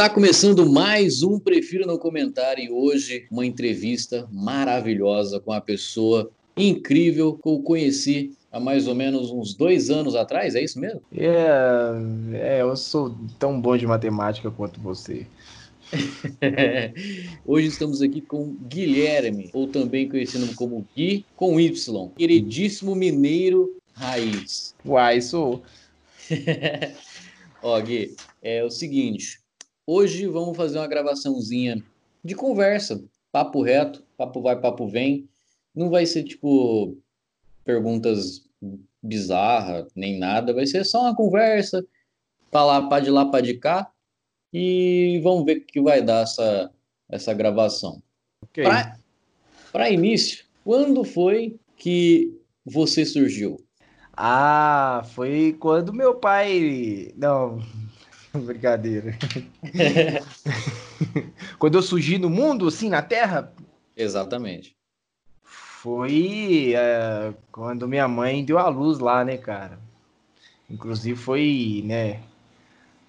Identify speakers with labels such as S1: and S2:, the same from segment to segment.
S1: Está começando mais um Prefiro Não Comentar e hoje uma entrevista maravilhosa com a pessoa incrível que eu conheci há mais ou menos uns dois anos atrás, é isso mesmo?
S2: É, é eu sou tão bom de matemática quanto você.
S1: Hoje estamos aqui com Guilherme, ou também conhecido como Gui com Y, queridíssimo mineiro raiz.
S2: Uai, sou.
S1: Ó, Gui, é o seguinte, Hoje vamos fazer uma gravaçãozinha de conversa, papo reto, papo vai, papo vem. Não vai ser tipo perguntas bizarras nem nada, vai ser só uma conversa, lá, para de lá, para de cá, e vamos ver o que vai dar essa, essa gravação.
S2: Okay.
S1: Para início, quando foi que você surgiu?
S2: Ah, foi quando meu pai. Não, Brincadeira. Quando eu surgi no mundo, assim, na Terra?
S1: Exatamente.
S2: Foi é, quando minha mãe deu a luz lá, né, cara? Inclusive foi, né?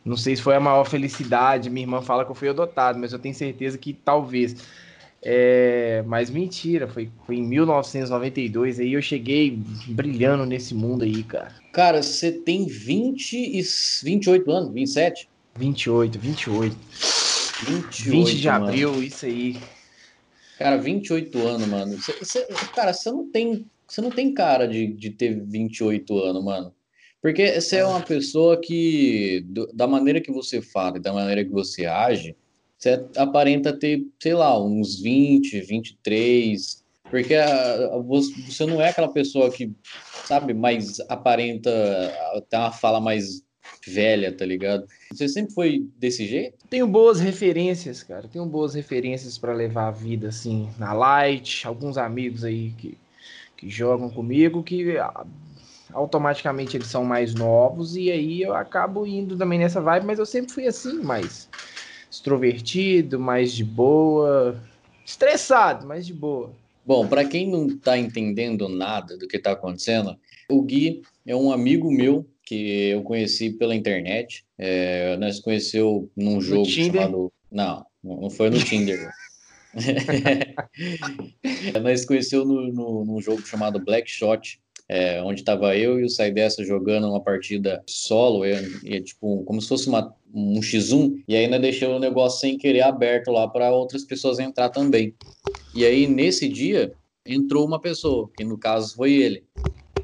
S2: Não sei se foi a maior felicidade. Minha irmã fala que eu fui adotado, mas eu tenho certeza que talvez. É, mas mentira, foi, foi em 1992, aí eu cheguei brilhando nesse mundo aí, cara.
S1: Cara, você tem 20 e 28 anos, 27?
S2: 28, 28. 28 20 de mano. abril, isso aí.
S1: Cara, 28 anos, mano. Cê, cê, cara, você não tem, você não tem cara de, de ter 28 anos, mano. Porque você é uma pessoa que, da maneira que você fala e da maneira que você age, você aparenta ter, sei lá, uns 20, 23, porque você não é aquela pessoa que, sabe, mais aparenta ter uma fala mais velha, tá ligado? Você sempre foi desse jeito?
S2: Tenho boas referências, cara. Tenho boas referências para levar a vida assim na light. Alguns amigos aí que, que jogam comigo que automaticamente eles são mais novos e aí eu acabo indo também nessa vibe, mas eu sempre fui assim, mais extrovertido, mais de boa, estressado, mas de boa.
S1: Bom, para quem não está entendendo nada do que está acontecendo, o Gui é um amigo meu que eu conheci pela internet. É, nós conheceu num jogo chamado. Não, não foi no Tinder. nós conheceu no, no, num jogo chamado Black Shot, é, onde estava eu e o Saidessa jogando uma partida solo, e, e tipo, como se fosse uma, um X1, e aí nós deixamos o negócio sem querer aberto lá para outras pessoas entrar também. E aí, nesse dia, entrou uma pessoa, que no caso foi ele.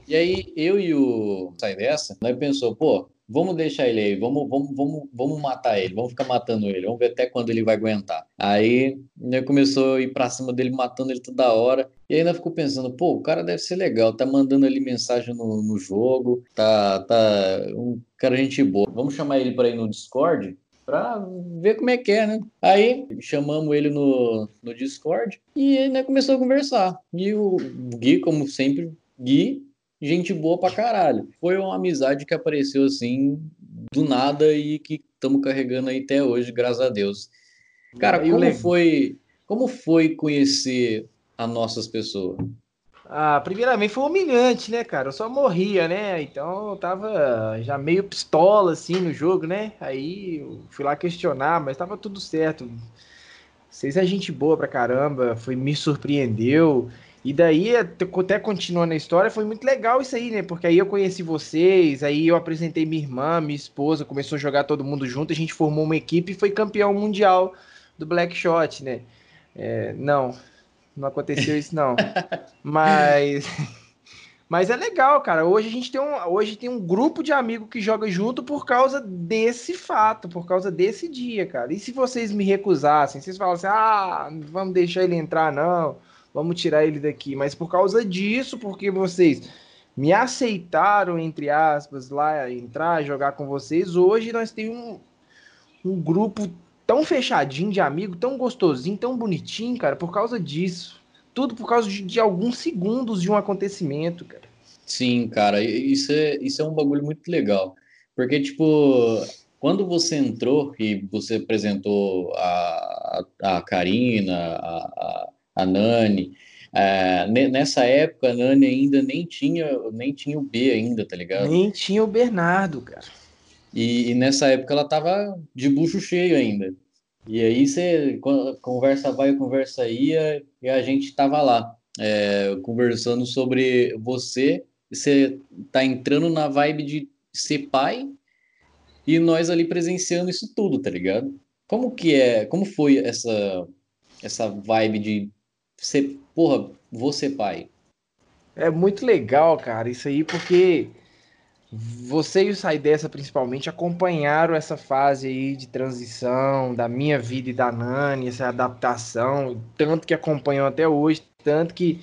S1: E aí, eu e o Saidessa, nós pensou, pô, vamos deixar ele aí, vamos, vamos, vamos, vamos matar ele, vamos ficar matando ele, vamos ver até quando ele vai aguentar. Aí né, começou a ir pra cima dele, matando ele toda hora. E ainda ficou pensando, pô, o cara deve ser legal, tá mandando ali mensagem no, no jogo, tá, tá um cara gente boa. Vamos chamar ele para ir no Discord pra ver como é que é, né? Aí chamamos ele no, no Discord e ele né, começou a conversar. E o Gui, como sempre, Gui gente boa pra caralho. Foi uma amizade que apareceu assim do nada e que estamos carregando aí até hoje, graças a Deus. Cara, como foi, como foi conhecer as nossas pessoas?
S2: Ah, primeiramente foi humilhante, né, cara? Eu só morria, né? Então eu tava já meio pistola assim no jogo, né? Aí eu fui lá questionar, mas tava tudo certo. Vocês é gente boa pra caramba, foi me surpreendeu. E daí, até continuando a história, foi muito legal isso aí, né? Porque aí eu conheci vocês, aí eu apresentei minha irmã, minha esposa, começou a jogar todo mundo junto, a gente formou uma equipe e foi campeão mundial do Black Shot, né? É, não, não aconteceu isso não. Mas mas é legal, cara. Hoje a gente tem um, hoje tem um grupo de amigos que joga junto por causa desse fato, por causa desse dia, cara. E se vocês me recusassem, vocês falassem: "Ah, vamos deixar ele entrar não" vamos tirar ele daqui. Mas por causa disso, porque vocês me aceitaram, entre aspas, lá entrar, jogar com vocês, hoje nós temos um, um grupo tão fechadinho de amigo, tão gostosinho, tão bonitinho, cara, por causa disso. Tudo por causa de, de alguns segundos de um acontecimento, cara.
S1: Sim, cara, isso é, isso é um bagulho muito legal. Porque, tipo, quando você entrou e você apresentou a, a, a Karina, a, a, a Nani. É, nessa época, a Nani ainda nem tinha, nem tinha o B ainda, tá ligado?
S2: Nem tinha o Bernardo, cara.
S1: E, e, nessa época ela tava de bucho cheio ainda. E aí você conversa vai, conversa ia, e a gente tava lá, é, conversando sobre você. Você tá entrando na vibe de ser pai e nós ali presenciando isso tudo, tá ligado? Como que é, como foi essa essa vibe de ser, porra, ser pai?
S2: É muito legal, cara, isso aí, porque você e o Sai Dessa, principalmente, acompanharam essa fase aí de transição da minha vida e da Nani, essa adaptação, tanto que acompanham até hoje, tanto que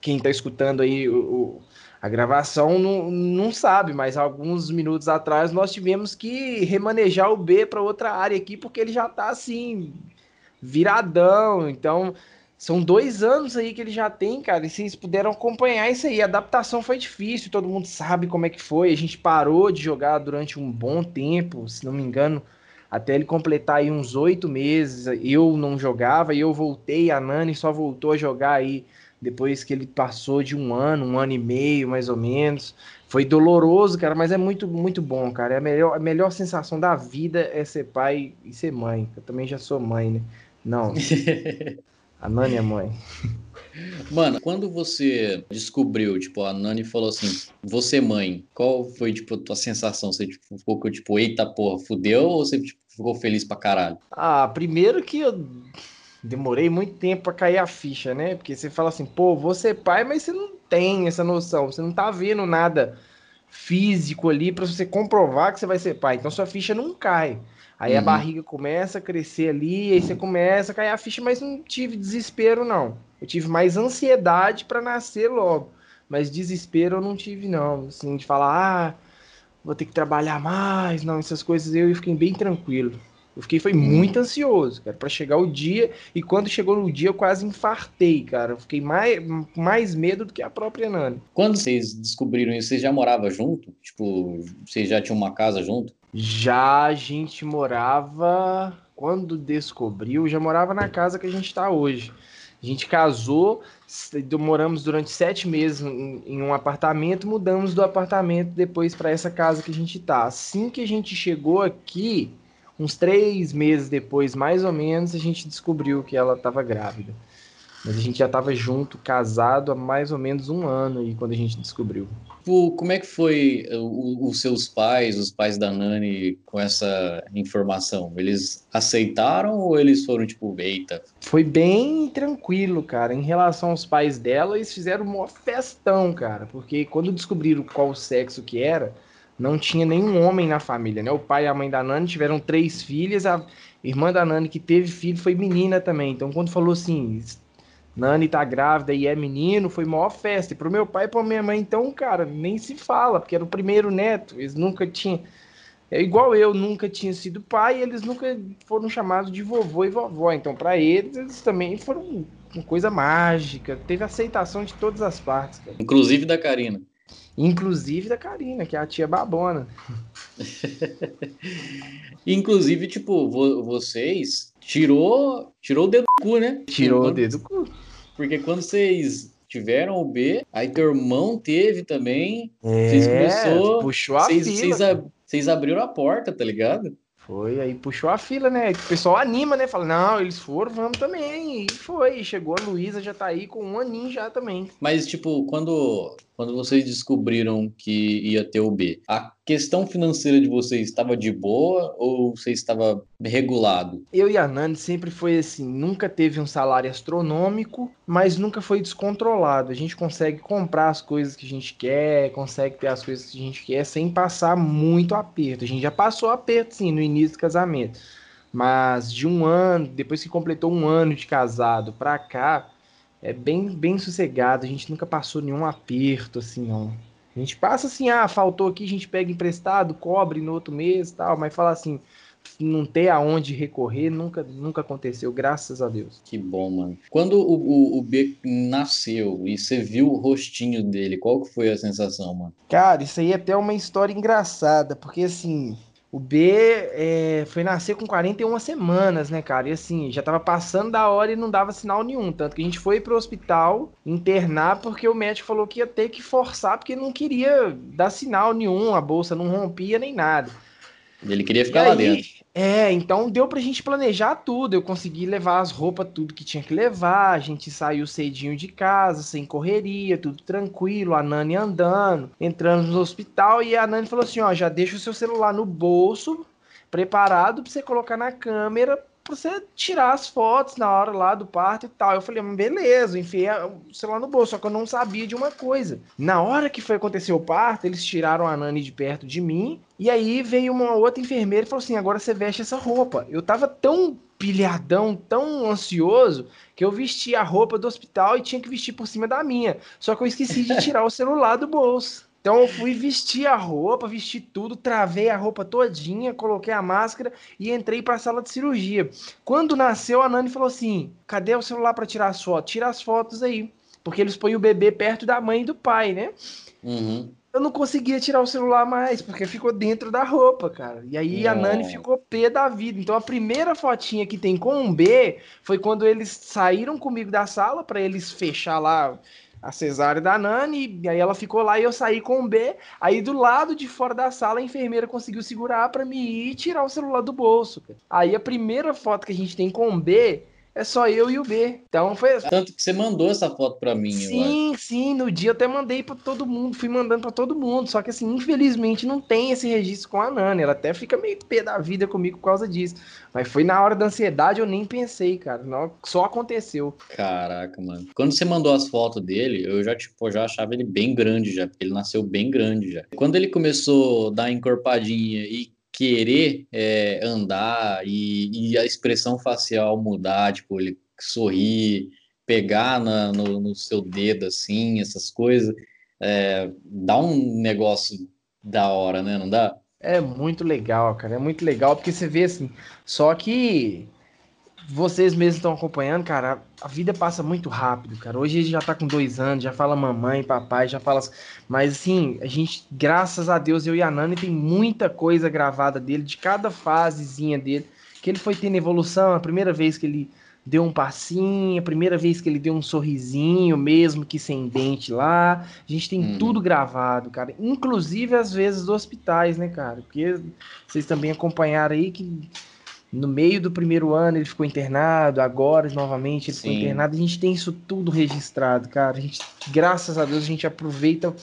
S2: quem está escutando aí o, a gravação não, não sabe, mas alguns minutos atrás nós tivemos que remanejar o B para outra área aqui, porque ele já está assim, viradão. Então, são dois anos aí que ele já tem, cara, e vocês puderam acompanhar isso aí. A adaptação foi difícil, todo mundo sabe como é que foi. A gente parou de jogar durante um bom tempo, se não me engano, até ele completar aí uns oito meses. Eu não jogava e eu voltei, a Nani só voltou a jogar aí depois que ele passou de um ano, um ano e meio, mais ou menos. Foi doloroso, cara, mas é muito, muito bom, cara. É a melhor, a melhor sensação da vida é ser pai e ser mãe. Eu também já sou mãe, né? Não. A Nani é mãe.
S1: Mano, quando você descobriu, tipo, a Nani falou assim, você mãe, qual foi, tipo, a tua sensação? Você tipo, ficou, tipo, eita porra, fudeu ou você tipo, ficou feliz pra caralho?
S2: Ah, primeiro que eu demorei muito tempo pra cair a ficha, né? Porque você fala assim, pô, você pai, mas você não tem essa noção, você não tá vendo nada físico ali para você comprovar que você vai ser pai, então sua ficha não cai. Aí uhum. a barriga começa a crescer ali, aí você começa a cair a ficha, mas não tive desespero, não. Eu tive mais ansiedade para nascer logo. Mas desespero eu não tive, não. Assim, de falar, ah, vou ter que trabalhar mais, não, essas coisas eu fiquei bem tranquilo. Eu fiquei, foi muito ansioso, cara, para chegar o dia. E quando chegou no dia, eu quase infartei, cara. Eu fiquei mais, mais medo do que a própria Nani.
S1: Quando vocês descobriram isso, vocês já moravam junto? Tipo, vocês já tinham uma casa junto?
S2: Já a gente morava, quando descobriu, já morava na casa que a gente está hoje. A gente casou, moramos durante sete meses em, um apartamento, mudamos do apartamento depois para essa casa que a gente está. Assim que a gente chegou aqui, uns três meses depois, mais ou menos, a gente descobriu que ela estava grávida. Mas a gente já estava junto, casado há mais ou menos um ano aí quando a gente descobriu.
S1: Como é que foi eh, os seus pais, os pais da Nani, com essa informação? Eles aceitaram ou eles foram tipo, eita?
S2: Foi bem tranquilo, cara. Em relação aos pais dela, eles fizeram uma festão, cara. Porque quando descobriram qual sexo que era, não tinha nenhum homem na família, né? O pai e a mãe da Nani tiveram três filhas, a irmã da Nani que teve filho foi menina também. Então quando falou assim, Nani tá grávida e é menino, foi maior festa. E pro meu pai e pra minha mãe, então, cara, nem se fala, porque era o primeiro neto, eles nunca tinham. É igual eu, nunca tinha sido pai, e eles nunca foram chamados de vovô e vovó. Então, para eles, eles também foram uma coisa mágica. Teve aceitação de todas as partes, cara.
S1: Inclusive da Karina.
S2: Inclusive da Karina, que é a tia babona.
S1: Inclusive, tipo, vocês tirou, tirou o dedo do cu, né?
S2: Tirou o dedo do cu.
S1: Porque quando vocês tiveram o B, aí teu irmão teve também.
S2: É, vocês começou,
S1: puxou a vocês, fila. Vocês, vocês abriram a porta, tá ligado?
S2: Foi, aí puxou a fila, né? O pessoal anima, né? Fala, não, eles foram, vamos também. E foi, chegou a Luísa, já tá aí com um aninho já também.
S1: Mas, tipo, quando, quando vocês descobriram que ia ter o B, a questão financeira de vocês estava de boa ou você estava regulado?
S2: Eu e a Nani sempre foi assim, nunca teve um salário astronômico, mas nunca foi descontrolado. A gente consegue comprar as coisas que a gente quer, consegue ter as coisas que a gente quer sem passar muito aperto. A gente já passou aperto, sim, no início do casamento. Mas de um ano, depois que completou um ano de casado pra cá, é bem, bem sossegado. A gente nunca passou nenhum aperto, assim, não. A gente passa assim, ah, faltou aqui, a gente pega emprestado, cobre no outro mês tal, mas fala assim, não ter aonde recorrer nunca, nunca aconteceu, graças a Deus.
S1: Que bom, mano. Quando o, o, o B nasceu e você viu o rostinho dele, qual que foi a sensação, mano?
S2: Cara, isso aí é até uma história engraçada, porque assim, O B é, foi nascer com 41 semanas, né, cara? E assim, já tava passando da hora e não dava sinal nenhum. Tanto que a gente foi pro hospital internar porque o médico falou que ia ter que forçar porque não queria dar sinal nenhum, a bolsa não rompia nem nada.
S1: Ele queria ficar lá dentro.
S2: É, então deu pra gente planejar tudo. Eu consegui levar as roupas, tudo que tinha que levar. A gente saiu cedinho de casa, sem correria, tudo tranquilo. A Nani andando, entrando no hospital. E a Nani falou assim: ó, já deixa o seu celular no bolso, preparado pra você colocar na câmera pra você tirar as fotos na hora lá do parto e tal. Eu falei, beleza, enfiei o celular no bolso, só que eu não sabia de uma coisa. Na hora que foi acontecer o parto, eles tiraram a Nani de perto de mim, e aí veio uma outra enfermeira e falou assim: agora você veste essa roupa. Eu tava tão pilhadão, tão ansioso, que eu vesti a roupa do hospital e tinha que vestir por cima da minha. Só que eu esqueci de tirar o celular do bolso. Então eu fui vestir a roupa, vesti tudo, travei a roupa todinha, coloquei a máscara e entrei para a sala de cirurgia. Quando nasceu, a Nani falou assim: cadê o celular para tirar as fotos? Tira as fotos aí. Porque eles põem o bebê perto da mãe e do pai, né?
S1: Uhum.
S2: Eu não conseguia tirar o celular mais, porque ficou dentro da roupa, cara. E aí a Nani ficou pé da vida. Então a primeira fotinha que tem com um B foi quando eles saíram comigo da sala para eles fechar lá a cesárea da Nani, e aí ela ficou lá e eu saí com o B. Aí do lado de fora da sala, a enfermeira conseguiu segurar para me ir e tirar o celular do bolso. Aí a primeira foto que a gente tem com o B é só eu e o B. Então foi.
S1: Tanto que você mandou essa foto para mim.
S2: Sim, sim. No dia eu até mandei para todo mundo, fui mandando para todo mundo. Só que assim, infelizmente não tem esse registro com a Nani. Ela até fica meio pé da vida comigo por causa disso. Mas foi na hora da ansiedade, eu nem pensei, cara. Não, só aconteceu.
S1: Caraca, mano. Quando você mandou as fotos dele, eu já, tipo, já achava ele bem grande já, porque ele nasceu bem grande já. Quando ele começou a dar encorpadinha e querer é, andar e, e, a expressão facial mudar, tipo, ele sorrir, pegar na, no, no, seu dedo, assim, essas coisas, é, dá um negócio da hora, né? Não dá?
S2: É muito legal, cara, é muito legal, porque você vê assim, só que vocês mesmos estão acompanhando, cara, a vida passa muito rápido, cara. Hoje a gente já tá com dois anos, já fala mamãe, papai, já fala. Mas assim, a gente, graças a Deus, eu e a Nani tem muita coisa gravada dele, de cada fasezinha dele, que ele foi tendo evolução. A primeira vez que ele deu um passinho, a primeira vez que ele deu um sorrisinho, mesmo que sem dente lá. A gente tem hum. tudo gravado, cara. Inclusive às vezes dos hospitais, né, cara? Porque vocês também acompanharam aí que no meio do primeiro ano ele ficou internado, agora novamente ele Sim. ficou internado. A gente tem isso tudo registrado, cara. A gente, graças a Deus, a gente aproveita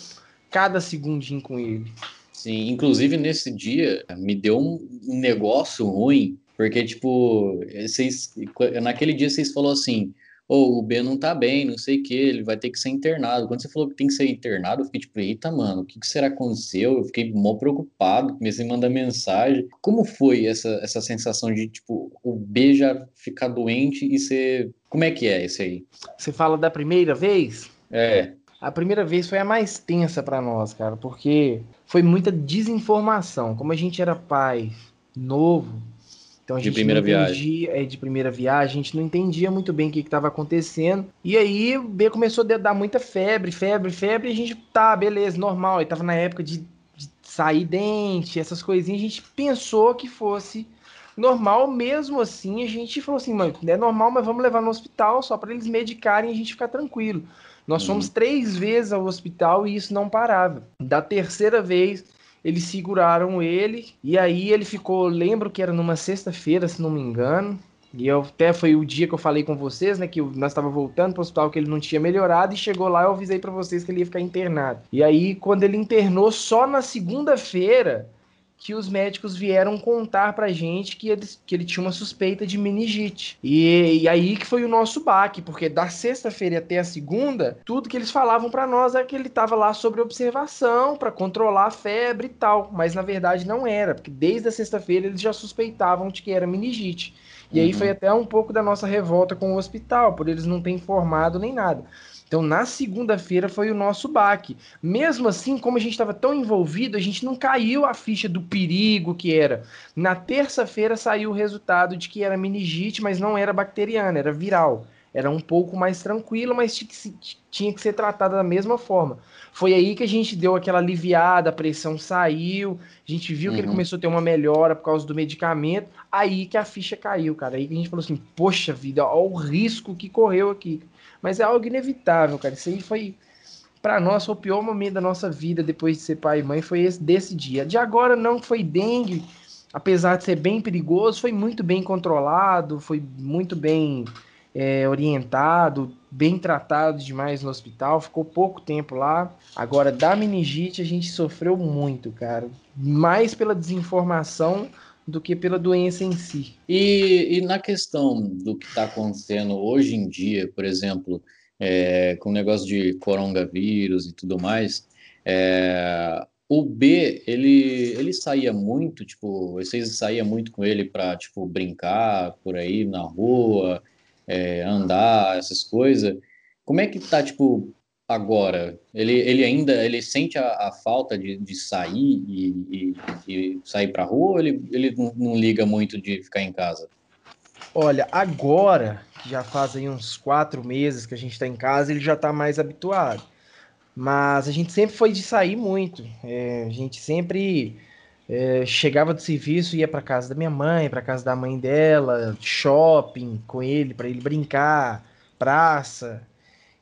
S2: cada segundinho com ele.
S1: Sim, inclusive nesse dia me deu um negócio ruim, porque, tipo, vocês, naquele dia vocês falaram assim: ou oh, o B não tá bem, não sei o que, ele vai ter que ser internado. Quando você falou que tem que ser internado, eu fiquei tipo, eita, mano, o que, que será que aconteceu? Eu fiquei mó preocupado, comecei a mandar mensagem. Como foi essa, essa sensação de, tipo, o B já ficar doente e ser. Como é que é isso aí?
S2: Você fala da primeira vez?
S1: É.
S2: A primeira vez foi a mais tensa para nós, cara, porque foi muita desinformação. Como a gente era pai novo, então a gente
S1: de primeira
S2: não
S1: entendia,
S2: viagem. É, de primeira viagem, a gente não entendia muito bem o que estava acontecendo. E aí o B começou a dar muita febre, febre, febre, e a gente, tá, beleza, normal. Ele tava na época de, de sair dente, essas coisinhas, a gente pensou que fosse normal, mesmo assim, a gente falou assim, mano, é normal, mas vamos levar no hospital só para eles medicarem e a gente ficar tranquilo. Nós uhum. fomos três vezes ao hospital e isso não parava. Da terceira vez, eles seguraram ele e aí ele ficou, lembro que era numa sexta-feira, se não me engano. E eu, até foi o dia que eu falei com vocês, né, que nós estava voltando para o hospital que ele não tinha melhorado e chegou lá eu avisei para vocês que ele ia ficar internado. E aí quando ele internou só na segunda-feira, que os médicos vieram contar pra gente que ele, que ele tinha uma suspeita de meningite. E, e aí que foi o nosso baque, porque da sexta-feira até a segunda, tudo que eles falavam para nós é que ele tava lá sobre observação para controlar a febre e tal, mas na verdade não era, porque desde a sexta-feira eles já suspeitavam de que era meningite. E uhum. aí foi até um pouco da nossa revolta com o hospital, por eles não terem informado nem nada. Então, na segunda-feira foi o nosso baque. Mesmo assim, como a gente estava tão envolvido, a gente não caiu a ficha do perigo que era. Na terça-feira saiu o resultado de que era meningite, mas não era bacteriana, era viral. era um pouco mais tranquilo, mas tinha que, ser tratada da mesma forma. Foi aí que a gente deu aquela aliviada, a pressão saiu, a gente viu uhum. que ele uhum. começou a ter uma melhora por causa do medicamento, aí que a ficha caiu, cara. Aí que a gente falou assim, poxa vida, olha o risco que correu aqui. Mas é algo inevitável, cara. Isso aí foi, para nós, o pior momento da nossa vida depois de ser pai e mãe, foi esse desse dia. De agora não foi dengue, apesar de ser bem perigoso, foi muito bem controlado, foi muito bem é, orientado, bem tratado demais no hospital, ficou pouco tempo lá. Agora, da meningite, a gente sofreu muito, cara. Mais pela desinformação do que pela doença em si.
S1: E, e na questão do que está acontecendo hoje em dia, por exemplo, é, com o negócio de coronavírus e tudo mais, é, o B, ele, ele saía muito, tipo, vocês saíam muito com ele para, tipo, brincar por aí na rua, é, andar, essas coisas. Como é que tá, tipo, agora? Ele, ele ainda ele sente a, a falta de, de sair e, e, e sair para rua ou ele, ele não, liga muito de ficar em casa?
S2: Olha, agora, que já faz aí uns quatro meses que a gente está em casa, ele já está mais habituado. Mas a gente sempre foi de sair muito. É, a gente sempre é, chegava do serviço, ia para casa da minha mãe, para casa da mãe dela, shopping com ele, para ele brincar, praça.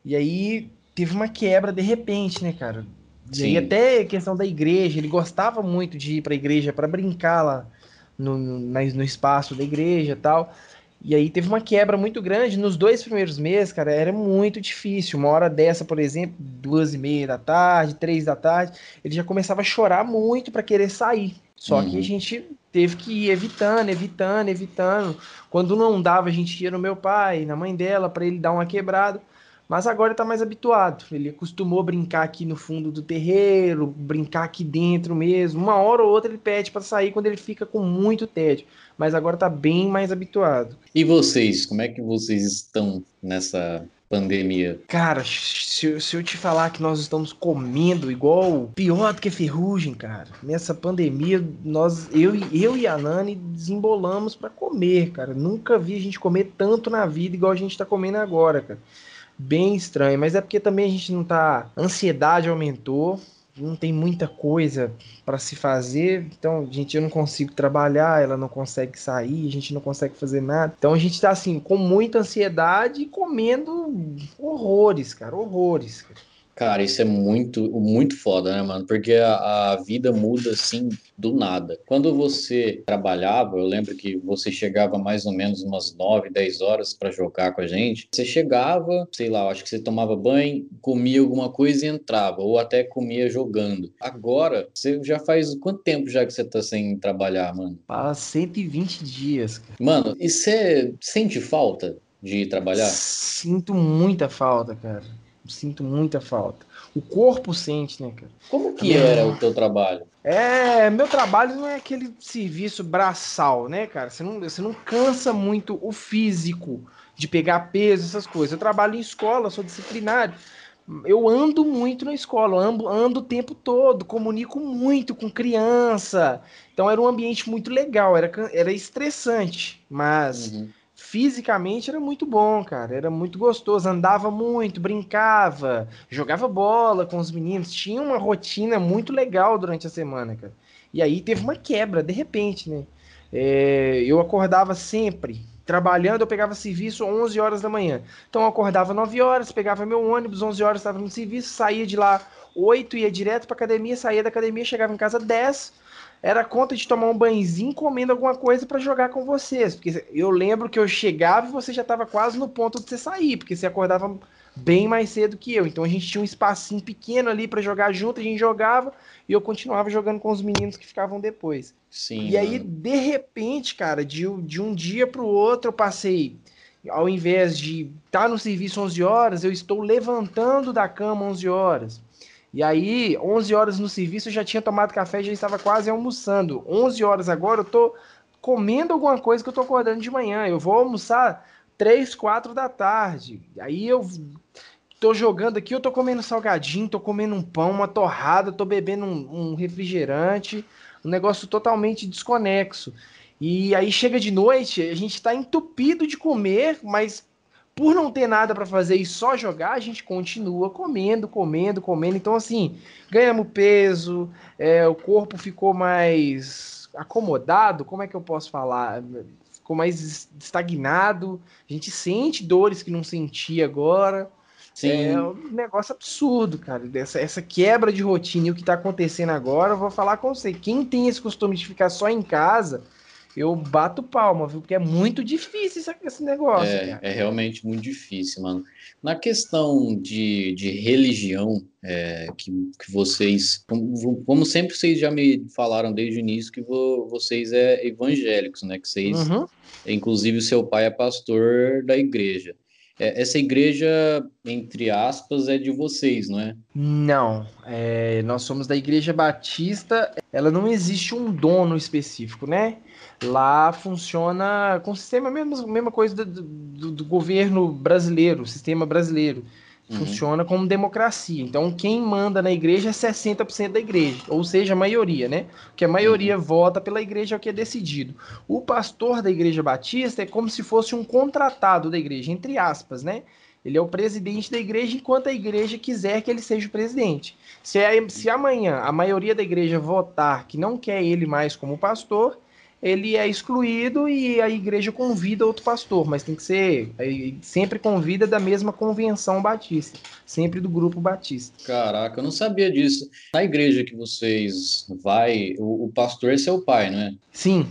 S2: E aí teve uma quebra de repente, né, cara? E aí até questão da igreja, ele gostava muito de ir para a igreja para brincar lá no, no, no espaço da igreja tal. E aí teve uma quebra muito grande. Nos dois primeiros meses, cara, era muito difícil. Uma hora dessa, por exemplo, duas e meia da tarde, três da tarde, ele já começava a chorar muito para querer sair. Só uhum. que a uhum. gente teve que ir evitando, evitando, evitando. Quando não dava, a gente ia no meu pai, na mãe dela, para ele dar uma quebrada. Mas agora ele tá mais habituado. Ele acostumou brincar aqui no fundo do terreiro, brincar aqui dentro mesmo. Uma hora ou outra ele pede para sair quando ele fica com muito tédio. Mas agora tá bem mais habituado.
S1: E vocês, como é que vocês estão nessa pandemia?
S2: Cara, se, se, eu te falar que nós estamos comendo igual pior do que ferrugem, cara. Nessa pandemia, nós, eu, eu e a Nani desembolamos para comer, cara. Nunca vi a gente comer tanto na vida igual a gente tá comendo agora, cara bem estranho, mas é porque também a gente não tá. A ansiedade aumentou, não tem muita coisa para se fazer, então, gente, eu não consigo trabalhar, ela não consegue sair, a gente não consegue fazer nada. Então a gente tá assim, com muita ansiedade e comendo horrores, cara, horrores. Cara.
S1: Cara, isso é muito, muito foda, né, mano? Porque a, a, vida muda assim do nada. Quando você trabalhava, eu lembro que você chegava mais ou menos umas 9, 10 horas para jogar com a gente. Você chegava, sei lá, acho que você tomava banho, comia alguma coisa e entrava, ou até comia jogando. Agora, você já faz quanto tempo já que você tá sem trabalhar, mano?
S2: Faz 120 dias.
S1: Cara. Mano, e você sente falta de trabalhar?
S2: Sinto muita falta, cara Sinto muita falta. O corpo sente, né, cara?
S1: Como que era o teu trabalho?
S2: É, meu trabalho não é aquele serviço braçal, né, cara? Você não, você não cansa muito o físico de pegar peso, essas coisas. Eu trabalho em escola, sou disciplinário. Eu ando muito na escola, ando, ando o tempo todo, comunico muito com criança. Então era um ambiente muito legal, era, era estressante, mas. Uhum fisicamente era muito bom, cara. Era muito gostoso. Andava muito, brincava, jogava bola com os meninos. Tinha uma rotina muito legal durante a semana, cara. E aí teve uma quebra, de repente, né? É, eu acordava sempre. Trabalhando, eu pegava serviço 11 horas da manhã. Então eu acordava 9 horas, pegava meu ônibus, 11 horas estava no serviço, saía de lá 8, ia direto para academia, saía da academia, chegava em casa 10, era conta de tomar um banhozinho comendo alguma coisa para jogar com vocês. Porque eu lembro que eu chegava e você já estava quase no ponto de você sair, porque você acordava bem mais cedo que eu. Então a gente tinha um espacinho pequeno ali para jogar junto, a gente jogava e eu continuava jogando com os meninos que ficavam depois.
S1: Sim.
S2: E aí, de repente, cara, de, de um dia para o outro, eu passei. Ao invés de estar tá no serviço 11 horas, eu estou levantando da cama 11 horas. E aí, 11 horas no serviço, eu já tinha tomado café já estava quase almoçando. 11 horas agora, eu tô comendo alguma coisa que eu tô acordando de manhã. Eu vou almoçar 3, 4 da tarde. Aí eu tô jogando aqui, eu tô comendo salgadinho, tô comendo um pão, uma torrada, tô bebendo um, um refrigerante, um negócio totalmente desconexo. E aí chega de noite, a gente tá entupido de comer, mas por não ter nada para fazer e só jogar, a gente continua comendo, comendo, comendo. Então, assim, ganhamos peso, é, o corpo ficou mais acomodado. Como é que eu posso falar? Ficou mais estagnado. A gente sente dores que não sentia agora. Sim. É um negócio absurdo, cara. Essa, essa quebra de rotina e o que tá acontecendo agora, eu vou falar com você. Quem tem esse costume de ficar só em casa eu bato palma, viu? Porque é muito difícil esse, negócio.
S1: É, é, realmente muito difícil, mano. Na questão de, de religião, é, que, que vocês, como, como, sempre vocês já me falaram desde o início, que vo, vocês é evangélicos, né? Que vocês, uhum. inclusive o seu pai é pastor da igreja. É, essa igreja, entre aspas, é de vocês, não é?
S2: Não, é, nós somos da Igreja Batista. Ela não existe um dono específico, né? Lá funciona com o sistema, mesma, mesma coisa do, do, do governo brasileiro, sistema brasileiro. Uhum. Funciona como democracia. Então, quem manda na igreja é 60% da igreja, ou seja, a maioria, né? Que a maioria uhum. vota pela igreja é o que é decidido. O pastor da igreja batista é como se fosse um contratado da igreja, entre aspas, né? Ele é o presidente da igreja enquanto a igreja quiser que ele seja o presidente. Se, é, se amanhã a maioria da igreja votar que não quer ele mais como pastor, ele é excluído e a igreja convida outro pastor, mas tem que ser sempre convida da mesma convenção batista, sempre do grupo batista.
S1: Caraca, eu não sabia disso. Na igreja que vocês vai, o, o pastor é seu pai, não é?
S2: Sim,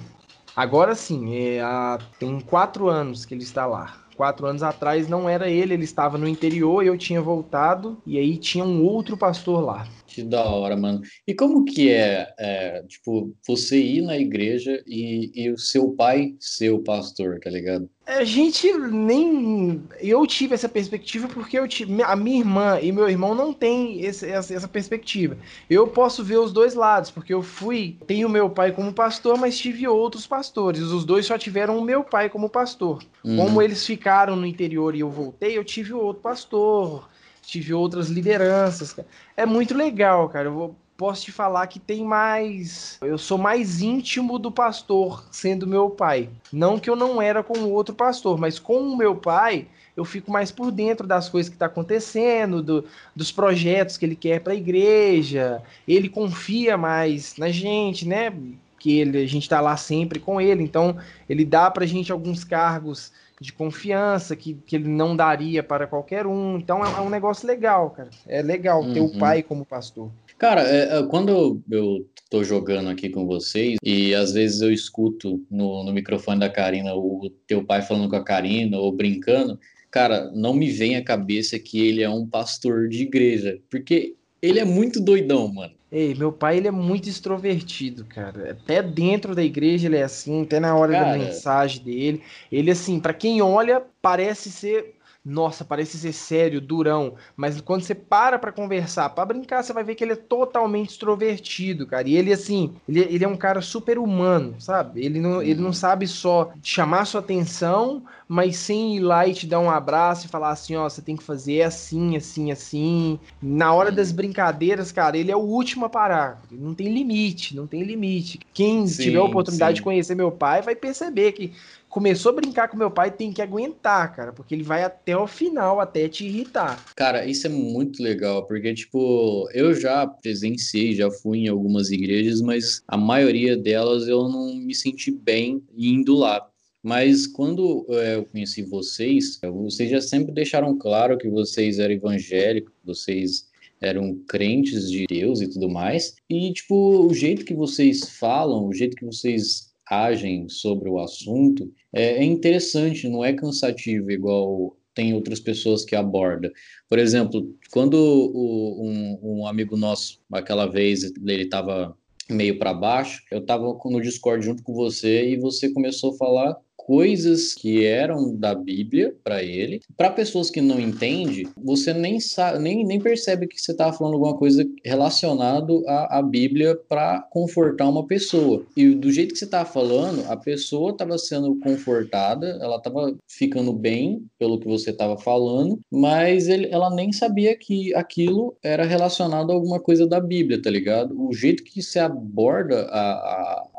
S2: agora sim. É, há, tem quatro anos que ele está lá quatro anos atrás não era ele, ele estava no interior, eu tinha voltado e aí tinha um outro pastor lá.
S1: Que da hora, mano. E como que é, é tipo, você ir na igreja e, e o seu pai ser o pastor, tá ligado?
S2: A gente nem. Eu tive essa perspectiva porque eu tive... a minha irmã e meu irmão não têm essa, essa perspectiva. Eu posso ver os dois lados, porque eu fui. Tenho meu pai como pastor, mas tive outros pastores. Os dois só tiveram o meu pai como pastor. Uhum. Como eles ficaram no interior e eu voltei, eu tive outro pastor tive outras lideranças. É muito legal, cara. Eu vou, posso te falar que tem mais. Eu sou mais íntimo do pastor sendo meu pai. Não que eu não era com o outro pastor, mas com o meu pai eu fico mais por dentro das coisas que está acontecendo, do, dos projetos que ele quer para a igreja. Ele confia mais na gente, né? Que ele, a gente está lá sempre com ele, então ele dá para a gente alguns cargos de confiança que, que ele não daria para qualquer um. Então é, é um negócio legal, cara. É legal uhum. ter o uhum. pai como pastor.
S1: Cara, é, é, quando eu tô jogando aqui com vocês e às vezes eu escuto no, no microfone da Karina o teu pai falando com a Karina ou brincando, cara, não me vem à cabeça que ele é um pastor de igreja, porque ele é muito doidão, mano.
S2: Ei, meu pai ele é muito extrovertido, cara. Até dentro da igreja ele é assim, até na hora cara... da mensagem dele. Ele assim, para quem olha, parece ser nossa, parece ser sério, durão, mas quando você para pra conversar, pra brincar, você vai ver que ele é totalmente extrovertido, cara. E ele, assim, ele, ele é um cara super humano, sabe? Ele não, ele não uhum. sabe só chamar sua atenção, mas sem ir lá e te dar um abraço e falar assim: ó, você tem que fazer assim, assim, assim. Na hora das brincadeiras, cara, ele é o último a parar. Não tem limite, não tem limite. Quem sim, tiver a oportunidade sim. de conhecer meu pai vai perceber que começou a brincar com meu pai, tem que aguentar, cara, porque ele vai até o final, até te irritar.
S1: Cara, isso é muito legal, porque, tipo, eu já presenciei, já fui em algumas igrejas, mas a maioria delas eu não me senti bem indo lá. Mas quando é, eu conheci vocês, vocês já sempre deixaram claro que vocês eram evangélicos, vocês eram crentes de Deus e tudo mais. E, tipo, o jeito que vocês falam, o jeito que vocês agem sobre o assunto é, é interessante, não é cansativo igual tem outras pessoas que aborda. Por exemplo, quando o, um, um, amigo nosso, aquela vez, ele estava meio para baixo, eu estava no Discord junto com você e você começou a falar coisas que eram da Bíblia para ele. Para pessoas que não entendem, você nem sabe, nem, nem percebe que você estava falando alguma coisa relacionado à, à Bíblia para confortar uma pessoa. E do jeito que você estava falando, a pessoa estava sendo confortada, ela estava ficando bem pelo que você estava falando, mas ele, ela nem sabia que aquilo era relacionado a alguma coisa da Bíblia, tá ligado? O jeito que você aborda a, a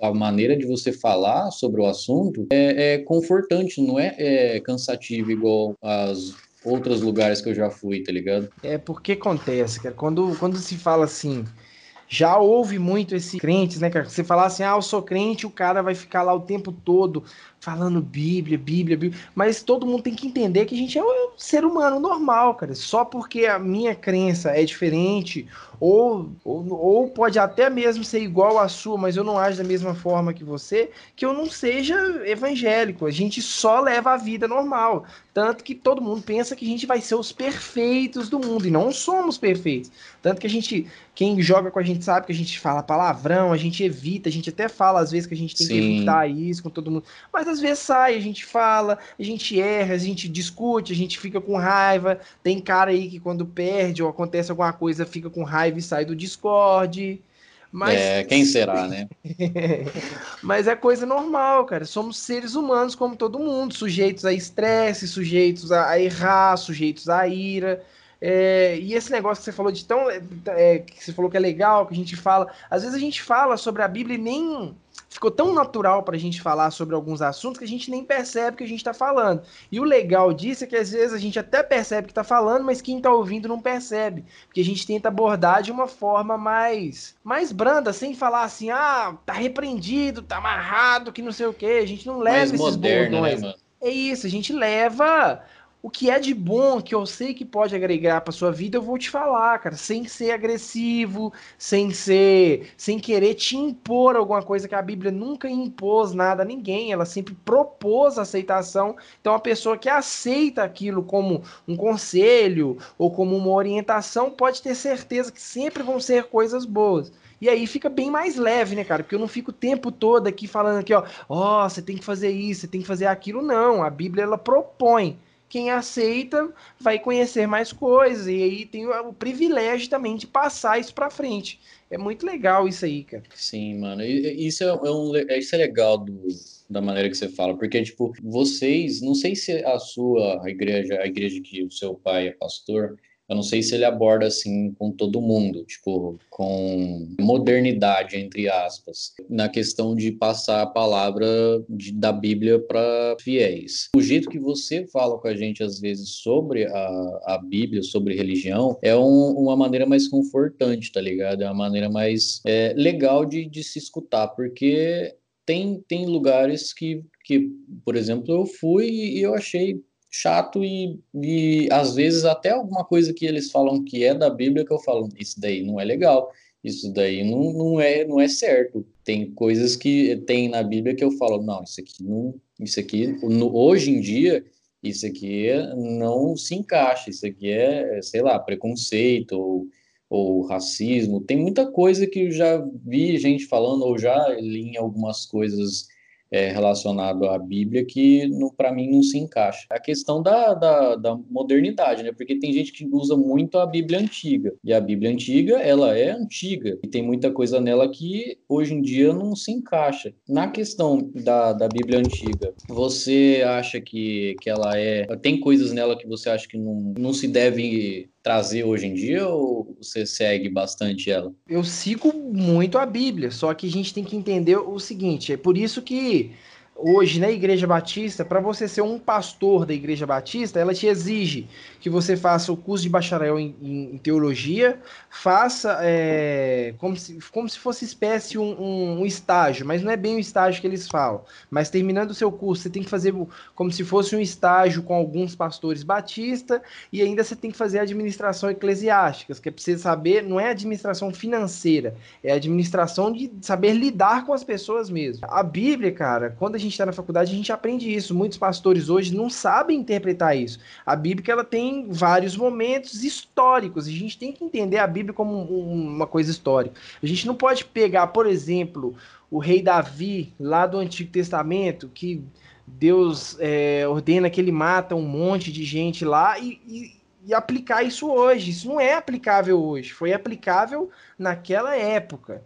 S1: a maneira de você falar sobre o assunto é, é confortante, não é, é cansativo igual as outros lugares que eu já fui, tá ligado?
S2: É porque acontece, cara. Quando, quando se fala assim, já houve muito esse crentes, né, cara? Você falar assim, ah, eu sou crente, o cara vai ficar lá o tempo todo falando Bíblia, Bíblia, Bíblia. Mas todo mundo tem que entender que a gente é um ser humano normal, cara. Só porque a minha crença é diferente, ou, ou, ou pode até mesmo ser igual à sua, mas eu não acho da mesma forma que você, que eu não seja evangélico. A gente só leva a vida normal. Tanto que todo mundo pensa que a gente vai ser os perfeitos do mundo, e não somos perfeitos. Tanto que a gente, quem joga com a gente sabe que a gente fala palavrão, a gente evita, a gente até fala às vezes que a gente tem Sim. que evitar isso com todo mundo. Mas às vezes sai, a gente fala, a gente erra, a gente discute, a gente fica com raiva. Tem cara aí que quando perde ou acontece alguma coisa fica com raiva e sai do Discord.
S1: Mas... É, quem será, né?
S2: Mas é coisa normal, cara. Somos seres humanos como todo mundo, sujeitos a estresse, sujeitos a, errar, sujeitos a ira. É, e esse negócio que você falou de tão. É, que você falou que é legal, que a gente fala. Às vezes a gente fala sobre a Bíblia e nem ficou tão natural para a gente falar sobre alguns assuntos que a gente nem percebe que a gente está falando. E o legal disso é que às vezes a gente até percebe que está falando, mas quem está ouvindo não percebe, porque a gente tenta abordar de uma forma mais mais branda, sem falar assim, ah, tá repreendido, tá amarrado, que não sei o que. A gente não leva mais esses moderno, bordões. Né, é isso, a gente leva o que é de bom, que eu sei que pode agregar para sua vida, eu vou te falar, cara, sem ser agressivo, sem ser, sem querer te impor alguma coisa que a Bíblia nunca impôs nada a ninguém, ela sempre propôs aceitação. Então a pessoa que aceita aquilo como um conselho ou como uma orientação pode ter certeza que sempre vão ser coisas boas. E aí fica bem mais leve, né, cara? Porque eu não fico o tempo todo aqui falando aqui, ó, ó, oh, você tem que fazer isso, você tem que fazer aquilo. Não, a Bíblia ela propõe quem aceita vai conhecer mais coisas e aí tem o privilégio também de passar isso para frente. É muito legal isso aí, cara.
S1: Sim, mano. Isso é, é, um, isso é legal do, da maneira que você fala, porque, tipo, vocês, não sei se a sua a igreja, a igreja que o seu pai é pastor, eu não sei se ele aborda assim com todo mundo, tipo, com modernidade, entre aspas, na questão de passar a palavra de, da Bíblia para fiéis. O jeito que você fala com a gente, às vezes, sobre a, a Bíblia, sobre religião, é um, uma maneira mais confortante, tá ligado? É uma maneira mais é, legal de, de se escutar, porque tem, tem lugares que, que, por exemplo, eu fui e eu achei chato e, e às vezes até alguma coisa que eles falam que é da Bíblia que eu falo, isso daí não é legal, isso daí não, não, é, não é certo. Tem coisas que tem na Bíblia que eu falo, não, isso aqui não, isso aqui, no, hoje em dia, isso aqui não se encaixa, isso aqui é, sei lá, preconceito ou, ou racismo. Tem muita coisa que eu já vi gente falando ou já li em algumas coisas é, relacionado à Bíblia que para mim não se encaixa. A questão da, da, da, modernidade, né? Porque tem gente que usa muito a Bíblia antiga e a Bíblia antiga ela é antiga e tem muita coisa nela que hoje em dia não se encaixa. Na questão da, da Bíblia antiga, você acha que, que ela é tem coisas nela que você acha que não, não se deve trazer hoje em dia ou você segue bastante ela?
S2: Eu sigo muito a Bíblia, só que a gente tem que entender o seguinte: é por isso que hoje na Igreja Batista, para você ser um pastor da Igreja Batista, ela te exige que você faça o curso de bacharel em, em, em teologia, faça é, como, se, como se fosse espécie um, um, um, estágio, mas não é bem o estágio que eles falam. Mas terminando o seu curso, você tem que fazer como se fosse um estágio com alguns pastores batista e ainda você tem que fazer administração eclesiástica, que é para você saber, não é administração financeira, é administração de saber lidar com as pessoas mesmo. A Bíblia, cara, quando a gente está na faculdade, a gente aprende isso. Muitos pastores hoje não sabem interpretar isso. A Bíblia ela tem vários momentos históricos. A gente tem que entender a Bíblia como uma coisa histórica. A gente não pode pegar, por exemplo, o rei Davi, lá do Antigo Testamento, que Deus é, ordena que ele mata um monte de gente lá e, e, e aplicar isso hoje. Isso não é aplicável hoje. Foi aplicável naquela época.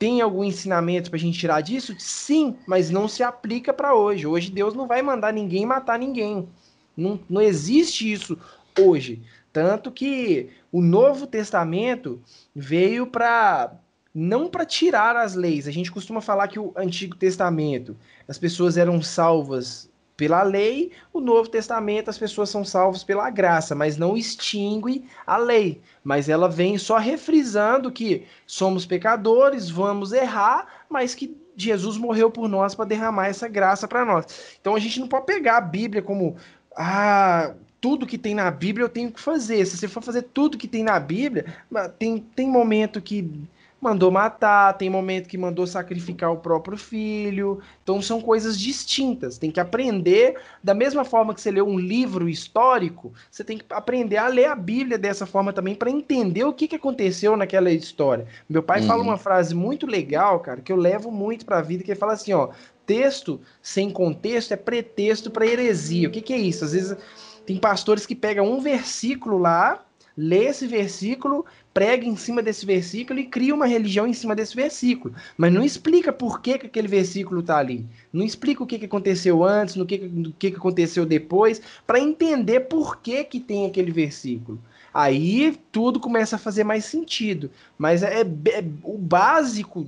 S2: Tem algum ensinamento para a gente tirar disso? Sim, mas não se aplica para hoje. Hoje Deus não vai mandar ninguém matar ninguém. Não, não existe isso hoje. Tanto que o Novo Testamento veio para não para tirar as leis. A gente costuma falar que o Antigo Testamento, as pessoas eram salvas pela lei, o Novo Testamento as pessoas são salvas pela graça, mas não extingue a lei. Mas ela vem só refrisando que somos pecadores, vamos errar, mas que Jesus morreu por nós para derramar essa graça para nós. Então a gente não pode pegar a Bíblia como ah, tudo que tem na Bíblia eu tenho que fazer. Se você for fazer tudo que tem na Bíblia, tem, tem momento que mandou matar, tem momento que mandou sacrificar o próprio filho. Então são coisas distintas. Tem que aprender da mesma forma que você lê um livro histórico, você tem que aprender a ler a Bíblia dessa forma também para entender o que, que aconteceu naquela história. Meu pai uhum. fala uma frase muito legal, cara, que eu levo muito para a vida, que ele fala assim, ó, texto sem contexto é pretexto para heresia. O que, que é isso? Às vezes tem pastores que pegam um versículo lá, lê esse versículo prega em cima desse versículo e cria uma religião em cima desse versículo. Mas não explica por que, que aquele versículo está ali. Não explica o que, que aconteceu antes, no que, que, que aconteceu depois, para entender por que, que tem aquele versículo. Aí tudo começa a fazer mais sentido. Mas é, é o básico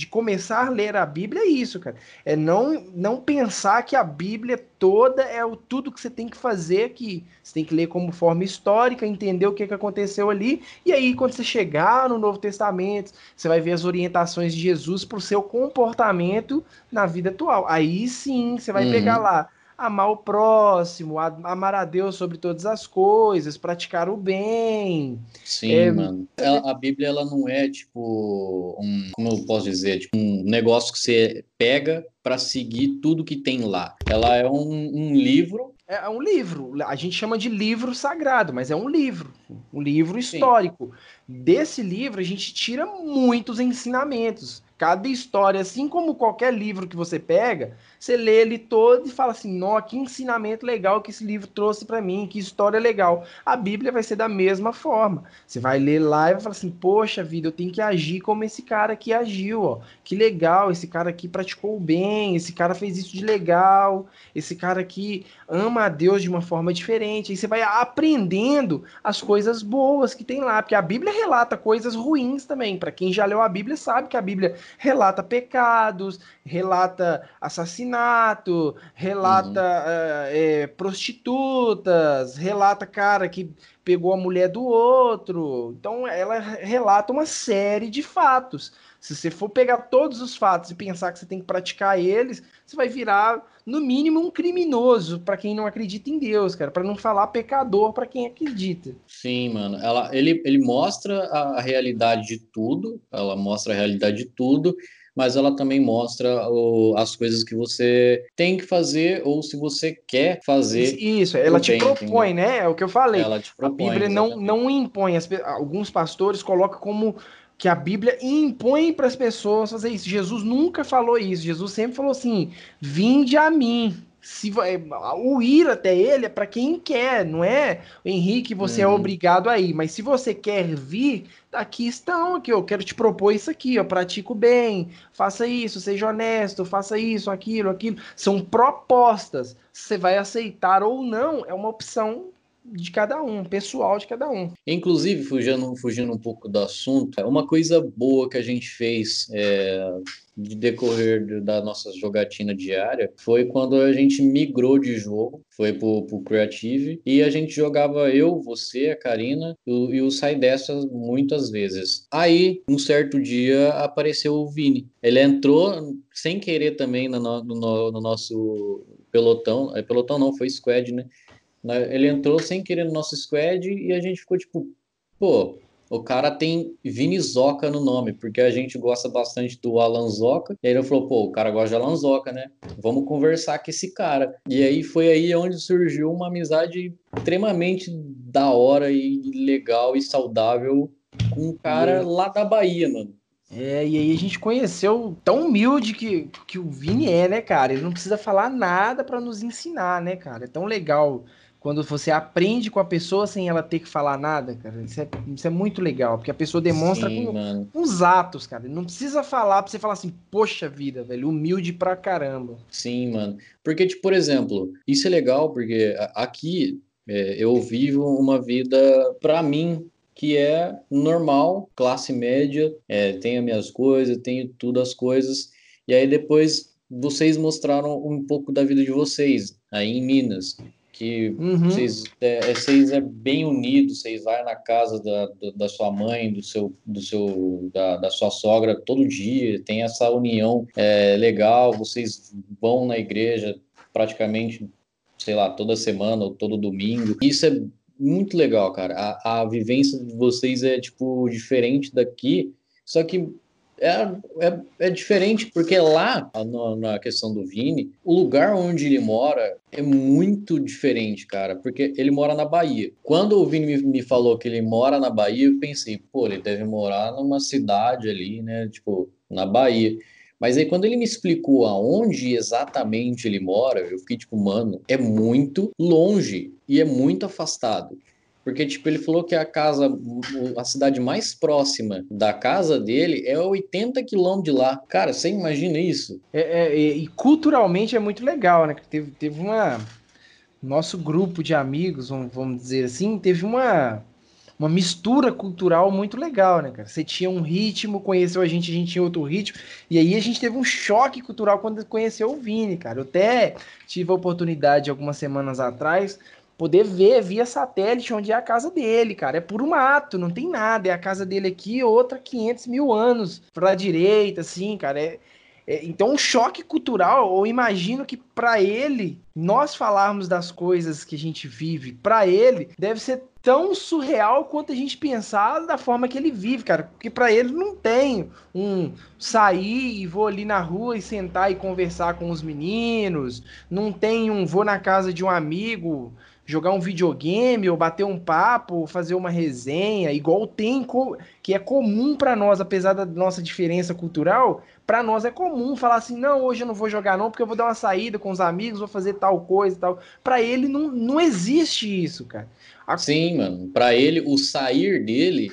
S2: de começar a ler a Bíblia é isso, cara. É não, não pensar que a Bíblia toda é o tudo que você tem que fazer, que você tem que ler como forma histórica, entender o que, que aconteceu ali, e aí quando você chegar no Novo Testamento, você vai ver as orientações de Jesus para o seu comportamento na vida atual. Aí sim, você vai uhum. pegar lá amar o próximo, amar a Deus sobre todas as coisas, praticar o bem.
S1: Sim, é... mano. A, a, Bíblia ela não é tipo um, como eu posso dizer, tipo um negócio que você pega para seguir tudo que tem lá. Ela é um, um livro
S2: é um livro. A gente chama de livro sagrado, mas é um livro, um livro histórico. Sim. Desse livro a gente tira muitos ensinamentos. Cada história, assim como qualquer livro que você pega, você lê ele todo e fala assim: "Nó, que ensinamento legal que esse livro trouxe para mim, que história legal". A Bíblia vai ser da mesma forma. Você vai ler lá e vai falar assim: "Poxa vida, eu tenho que agir como esse cara aqui agiu, ó. Que legal, esse cara aqui praticou bem, esse cara fez isso de legal, esse cara aqui ama a Deus de uma forma diferente". E você vai aprendendo as coisas boas que tem lá, porque a Bíblia relata coisas ruins também. Para quem já leu a Bíblia sabe que a Bíblia relata pecados, relata assassinato, relata uhum. é, prostitutas, relata cara que pegou a mulher do outro. Então ela relata uma série de fatos. Se você for pegar todos os fatos e pensar que você tem que praticar eles, você vai virar, no mínimo, um criminoso para quem não acredita em Deus, cara. Para não falar pecador para quem acredita.
S1: Sim, mano. Ela, ele, ele mostra a realidade de tudo, ela mostra a realidade de tudo mas ela também mostra o, as coisas que você tem que fazer ou se você quer fazer.
S2: Isso, ela te bem, propõe, entendeu? né? É o que eu falei. Ela te propõe, a Bíblia não, não impõe. As, alguns pastores colocam como que a Bíblia impõe para as pessoas fazer isso. Jesus nunca falou isso. Jesus sempre falou assim: vinde a mim se é, o ir até ele é para quem quer, não é? Henrique, você uhum. é obrigado a ir, mas se você quer vir, aqui estão, aqui eu quero te propor isso aqui, ó, pratico bem, faça isso, seja honesto, faça isso, aquilo, aquilo. São propostas. Se você vai aceitar ou não, é uma opção de cada um, pessoal de cada um.
S1: Inclusive, fugindo, fugindo um pouco do assunto, é uma coisa boa que a gente fez é, de decorrer da nossa jogatina diária foi quando a gente migrou de jogo, foi pro, pro Creative, e a gente jogava eu, você, a Karina e o, Sai Dessa muitas vezes. Aí, um certo dia, apareceu o Vini. Ele entrou sem querer também no, no, no nosso pelotão, é, pelotão não, foi squad, né? Né? Ele entrou sem querer no nosso squad e a gente ficou tipo, pô, o cara tem Vini Zoca no nome, porque a gente gosta bastante do Alan Zoca. E aí ele falou, pô, o cara gosta de Alan Zoca, né? Vamos conversar com esse cara. E aí foi aí onde surgiu uma amizade extremamente da hora e legal e saudável com um cara lá da Bahia, mano.
S2: É, e aí a gente conheceu tão humilde que, que o Vini é, né, cara? Ele não precisa falar nada para nos ensinar, né, cara? É tão legal quando você aprende com a pessoa sem ela ter que falar nada, cara. Isso é, isso é muito legal, porque a pessoa demonstra Sim, com, com, os atos, cara. Não precisa falar pra você falar assim, poxa vida, velho, humilde pra caramba.
S1: Sim, mano. Porque, tipo, por exemplo, isso é legal porque aqui é, eu vivo uma vida, pra mim, que é normal, classe média, é, tenho minhas coisas, tenho tudo as coisas. E aí depois vocês mostraram um pouco da vida de vocês aí em Minas, que uhum. vocês, é, é vocês é bem unidos, vocês vão na casa da, da sua mãe, do seu, do seu da, da sua sogra todo dia, tem essa união é, legal, vocês vão na igreja praticamente, sei lá, toda semana ou todo domingo. Isso é muito legal, cara. A, a vivência de vocês é, tipo, diferente daqui, só que é, é, é diferente, porque lá, na, na, questão do Vini, o lugar onde ele mora é muito diferente, cara, porque ele mora na Bahia. Quando o Vini me, me falou que ele mora na Bahia, eu pensei, pô, ele deve morar numa cidade ali, né, tipo, na Bahia. Mas aí quando ele me explicou aonde exatamente ele mora, eu fiquei tipo, mano, é muito longe e é muito afastado. Porque, tipo, ele falou que a casa, a cidade mais próxima da casa dele é 80 quilômetros de lá. Cara, você imagina isso?
S2: É, é, e culturalmente é muito legal, né? Teve, teve uma. Nosso grupo de amigos, vamos dizer assim, teve uma, uma mistura cultural muito legal, né, cara? Você tinha um ritmo, conheceu a gente, a gente tinha outro ritmo, e aí a gente teve um choque cultural quando conheceu o Vini, cara. Eu até tive a oportunidade algumas semanas atrás poder ver via satélite onde é a casa dele, cara. É por um mato, não tem nada. É a casa dele aqui, outra 500 mil anos para a direita, assim, cara. É, é, então, um choque cultural, eu imagino que para ele, nós falarmos das coisas que a gente vive, para ele, deve ser tão surreal quanto a gente pensar da forma que ele vive, cara. Porque para ele não tem um sair e vou ali na rua e sentar e conversar com os meninos, não tem um vou na casa de um amigo jogar um videogame ou bater um papo, ou fazer uma resenha, igual tem que é comum para nós, apesar da nossa diferença cultural, para nós é comum falar assim: "Não, hoje eu não vou jogar não, porque eu vou dar uma saída com os amigos, vou fazer tal coisa e tal". Para ele não, não existe isso, cara.
S1: A... Sim, mano. Para ele o sair dele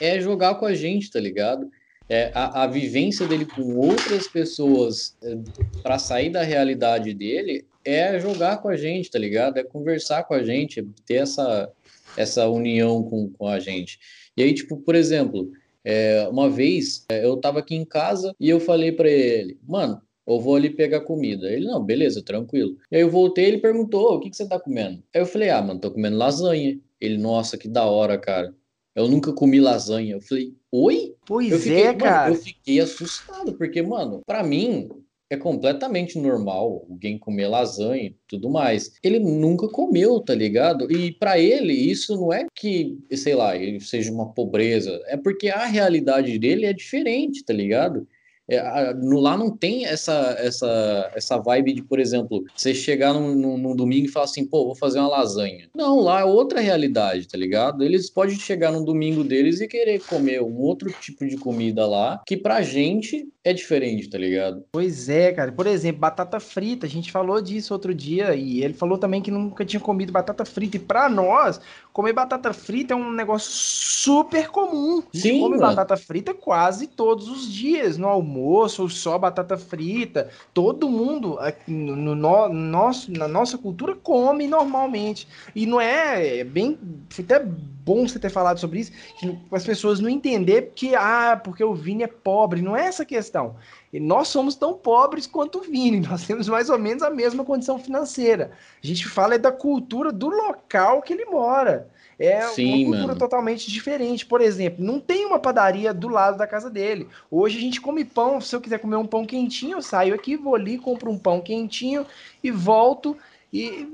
S1: é jogar com a gente, tá ligado? É, a, a vivência dele com outras pessoas é, para sair da realidade dele é jogar com a gente, tá ligado? É conversar com a gente, ter essa, essa união com, com a gente. E aí, tipo, por exemplo, é, uma vez é, eu tava aqui em casa e eu falei para ele, mano, eu vou ali pegar comida. Ele, não, beleza, tranquilo. E aí eu voltei ele perguntou, o que, que você tá comendo? Aí eu falei, ah, mano, tô comendo lasanha. Ele, nossa, que da hora, cara. Eu nunca comi lasanha. Eu falei, oi?
S2: Pois
S1: eu fiquei,
S2: é, cara.
S1: eu fiquei assustado, porque, mano, para mim, é completamente normal alguém comer lasanha e tudo mais. Ele nunca comeu, tá ligado? E para ele isso não é que, sei lá, ele seja uma pobreza, é porque a realidade dele é diferente, tá ligado? É, no, lá não tem essa, essa, essa vibe de, por exemplo, você chegar num, num, num, domingo e falar assim, pô, vou fazer uma lasanha. Não, lá é outra realidade, tá ligado? Eles podem chegar no domingo deles e querer comer um outro tipo de comida lá, que pra gente é diferente, tá ligado?
S2: Pois é, cara. Por exemplo, batata frita. A gente falou disso outro dia e ele falou também que nunca tinha comido batata frita. E pra nós, comer batata frita é um negócio super comum. A gente Sim, come mano. batata frita quase todos os dias, no almoço, ou só batata frita. Todo mundo no, no, no, nosso, na nossa cultura come normalmente. E não é, é bem. Até bom você ter falado sobre isso, que as pessoas não entender que, ah, porque o Vini é pobre. Não é essa questão. E nós somos tão pobres quanto o Vini, nós temos mais ou menos a mesma condição financeira. A gente fala é da cultura do local que ele mora. É Sim, uma cultura mano. totalmente diferente. Por exemplo, não tem uma padaria do lado da casa dele. Hoje a gente come pão. Se eu quiser comer um pão quentinho, eu saio aqui, vou ali, compro um pão quentinho e volto. E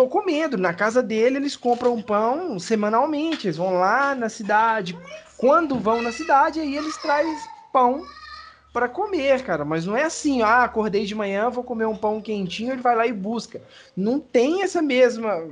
S2: tô comendo. Na casa dele, eles compram pão semanalmente. Eles vão lá na cidade. Quando vão na cidade, aí eles trazem pão para comer, cara. Mas não é assim, ah, acordei de manhã, vou comer um pão quentinho, ele vai lá e busca. Não tem essa mesma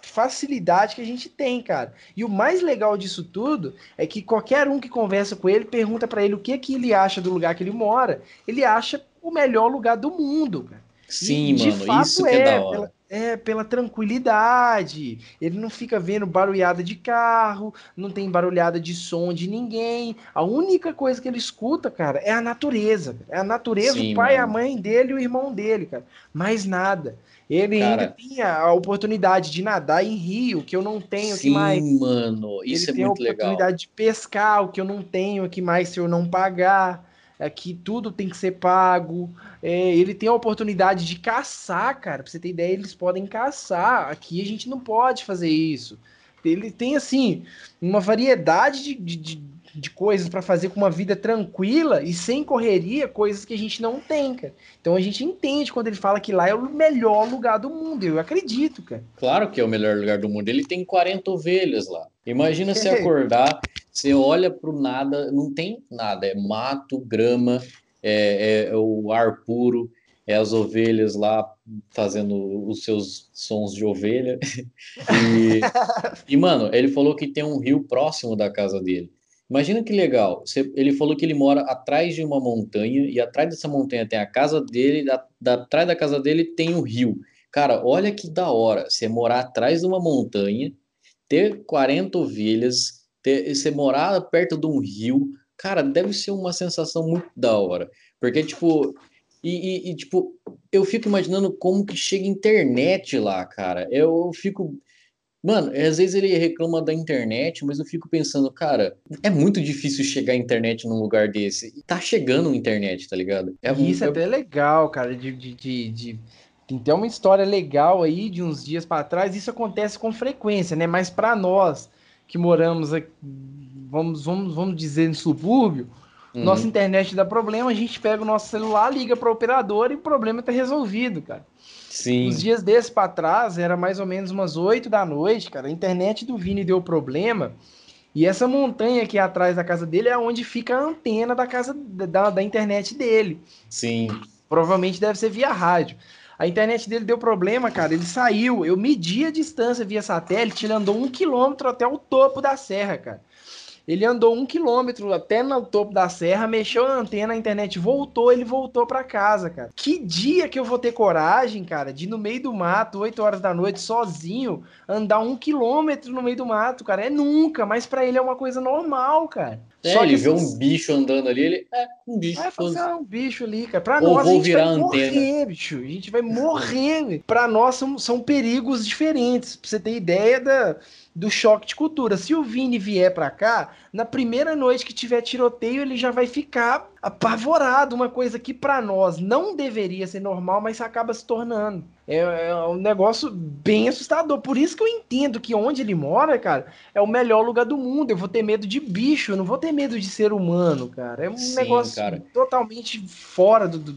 S2: facilidade que a gente tem, cara. E o mais legal disso tudo é que qualquer um que conversa com ele pergunta para ele o que que ele acha do lugar que ele mora, ele acha o melhor lugar do mundo, cara.
S1: Sim, e, mano, isso que é, é da hora.
S2: Pela, é, pela tranquilidade. Ele não fica vendo barulhada de carro, não tem barulhada de som de ninguém. A única coisa que ele escuta, cara, é a natureza. É a natureza, Sim, o pai, mano. a mãe dele e o irmão dele, cara. Mais nada. Ele cara... ainda tinha a oportunidade de nadar em rio, que eu não tenho
S1: Sim,
S2: aqui mais.
S1: Sim, mano, isso
S2: ele
S1: é muito legal.
S2: Ele tem a oportunidade legal. de pescar, o que eu não tenho aqui mais se eu não pagar. Aqui tudo tem que ser pago. É, ele tem a oportunidade de caçar, cara. Pra você ter ideia, eles podem caçar. Aqui a gente não pode fazer isso. Ele tem, assim, uma variedade de, de, de coisas para fazer com uma vida tranquila e sem correria, coisas que a gente não tem, cara. Então a gente entende quando ele fala que lá é o melhor lugar do mundo. Eu acredito, cara.
S1: Claro que é o melhor lugar do mundo. Ele tem 40 ovelhas lá. Imagina se acordar, você olha pro nada, não tem nada, é mato, grama, é, é, o ar puro, é as ovelhas lá fazendo os seus sons de ovelha. E, e, mano, ele falou que tem um rio próximo da casa dele. Imagina que legal. Você, ele falou que ele mora atrás de uma montanha e atrás dessa montanha tem a casa dele, da, da, atrás da casa dele tem o um rio. Cara, olha que da hora. Você morar atrás de uma montanha, ter 40 ovelhas, ter, você morar perto de um rio, Cara, deve ser uma sensação muito da hora. Porque, tipo, e, e, e, tipo, eu fico imaginando como que chega internet lá, cara. Eu fico. Mano, às vezes ele reclama da internet, mas eu fico pensando, cara, é muito difícil chegar a internet num lugar desse. E tá chegando a internet, tá ligado?
S2: É Isso é até legal, cara, de, de, de, de... Tem até uma história legal aí de uns dias para trás. Isso acontece com frequência, né? Mas para nós que moramos aqui vamos, vamos, vamos dizer, no subúrbio, uhum. nossa internet dá problema, a gente pega o nosso celular, liga para o operador e o problema está resolvido, cara.
S1: Sim.
S2: Uns dias desses para trás, era mais ou menos umas 8 da noite, cara, a internet do Vini deu problema. E essa montanha aqui atrás da casa dele é onde fica a antena da casa da, da internet dele.
S1: Sim.
S2: Provavelmente deve ser via rádio. A internet dele deu problema, cara. Ele saiu. Eu medi a distância via satélite. Ele andou um quilômetro até o topo da serra, cara. Ele andou um quilômetro até no topo da serra, mexeu a antena, a internet voltou, ele voltou para casa, cara. Que dia que eu vou ter coragem, cara, de no meio do mato, 8 horas da noite, sozinho, andar um quilômetro no meio do mato, cara? É nunca, mas para ele é uma coisa normal, cara.
S1: É, Só ele vê um bicho andando ali, ele é um bicho.
S2: É, assim, ah, um bicho ali, cara. Pra Ou nós, a gente vai antena. morrer, bicho. A gente vai morrer. Pra nós são, são perigos diferentes. Pra você ter ideia da do choque de cultura. Se o Vini vier para cá, na primeira noite que tiver tiroteio, ele já vai ficar apavorado, uma coisa que para nós não deveria ser normal, mas acaba se tornando. É, é, um negócio bem assustador. Por isso que eu entendo que onde ele mora, cara, é o melhor lugar do mundo. Eu vou ter medo de bicho, eu não vou ter medo de ser humano, cara. É um Sim, negócio cara. totalmente fora do, do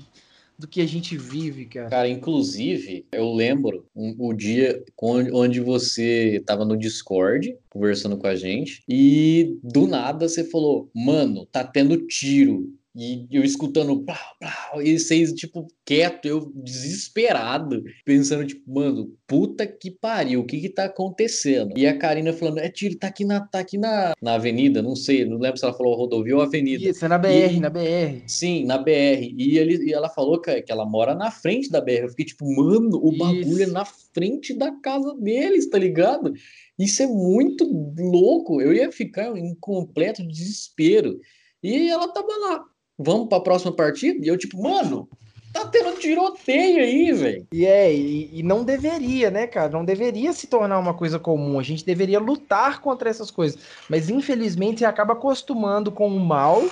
S2: do que a gente vive, cara.
S1: Cara, inclusive, eu lembro um, o dia onde você tava no Discord conversando com a gente e do nada você falou, mano, tá tendo tiro. E eu escutando, plau, plau, e vocês, tipo, quieto, eu desesperado, pensando, tipo, mano, puta que pariu, o que que tá acontecendo? E a Karina falando, é tiro, tá aqui na, tá aqui na, na avenida, não sei, não lembro se ela falou rodovia ou avenida.
S2: Isso, é na BR, e, na BR.
S1: Sim, na BR. E, ele, e ela falou que, que ela mora na frente da BR. Eu fiquei tipo, mano, o Isso. bagulho é na frente da casa deles, tá ligado? Isso é muito louco. Eu ia ficar em completo desespero. E ela tava lá, vamos para a próxima partida? E eu, tipo, mano, tá tendo tiroteio aí, velho.
S2: E é, e, e, não deveria, né, cara? Não deveria se tornar uma coisa comum. A gente deveria lutar contra essas coisas. Mas infelizmente acaba acostumando com o mal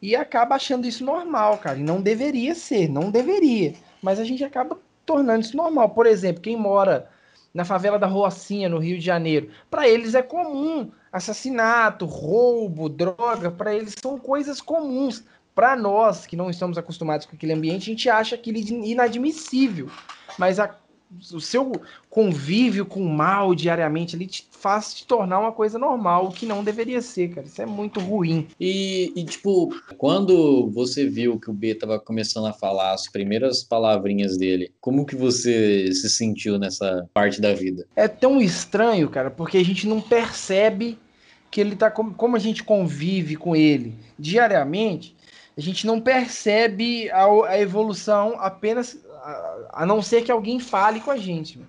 S2: e acaba achando isso normal, cara. E não deveria ser, não deveria. Mas a gente acaba tornando isso normal. Por exemplo, quem mora na favela da Rocinha, no Rio de Janeiro, para eles é comum assassinato, roubo, droga, para eles são coisas comuns para nós que não estamos acostumados com aquele ambiente, a gente acha aquilo inadmissível. Mas a, o seu convívio com o mal diariamente ali te faz te tornar uma coisa normal, o que não deveria ser, cara. Isso é muito ruim.
S1: E, e, tipo, quando você viu que o B tava começando a falar as primeiras palavrinhas dele, como que você se sentiu nessa parte da vida?
S2: É tão estranho, cara, porque a gente não percebe que ele tá como a gente convive com ele diariamente, a gente não percebe a, a evolução apenas a, a, não ser que alguém fale com a gente.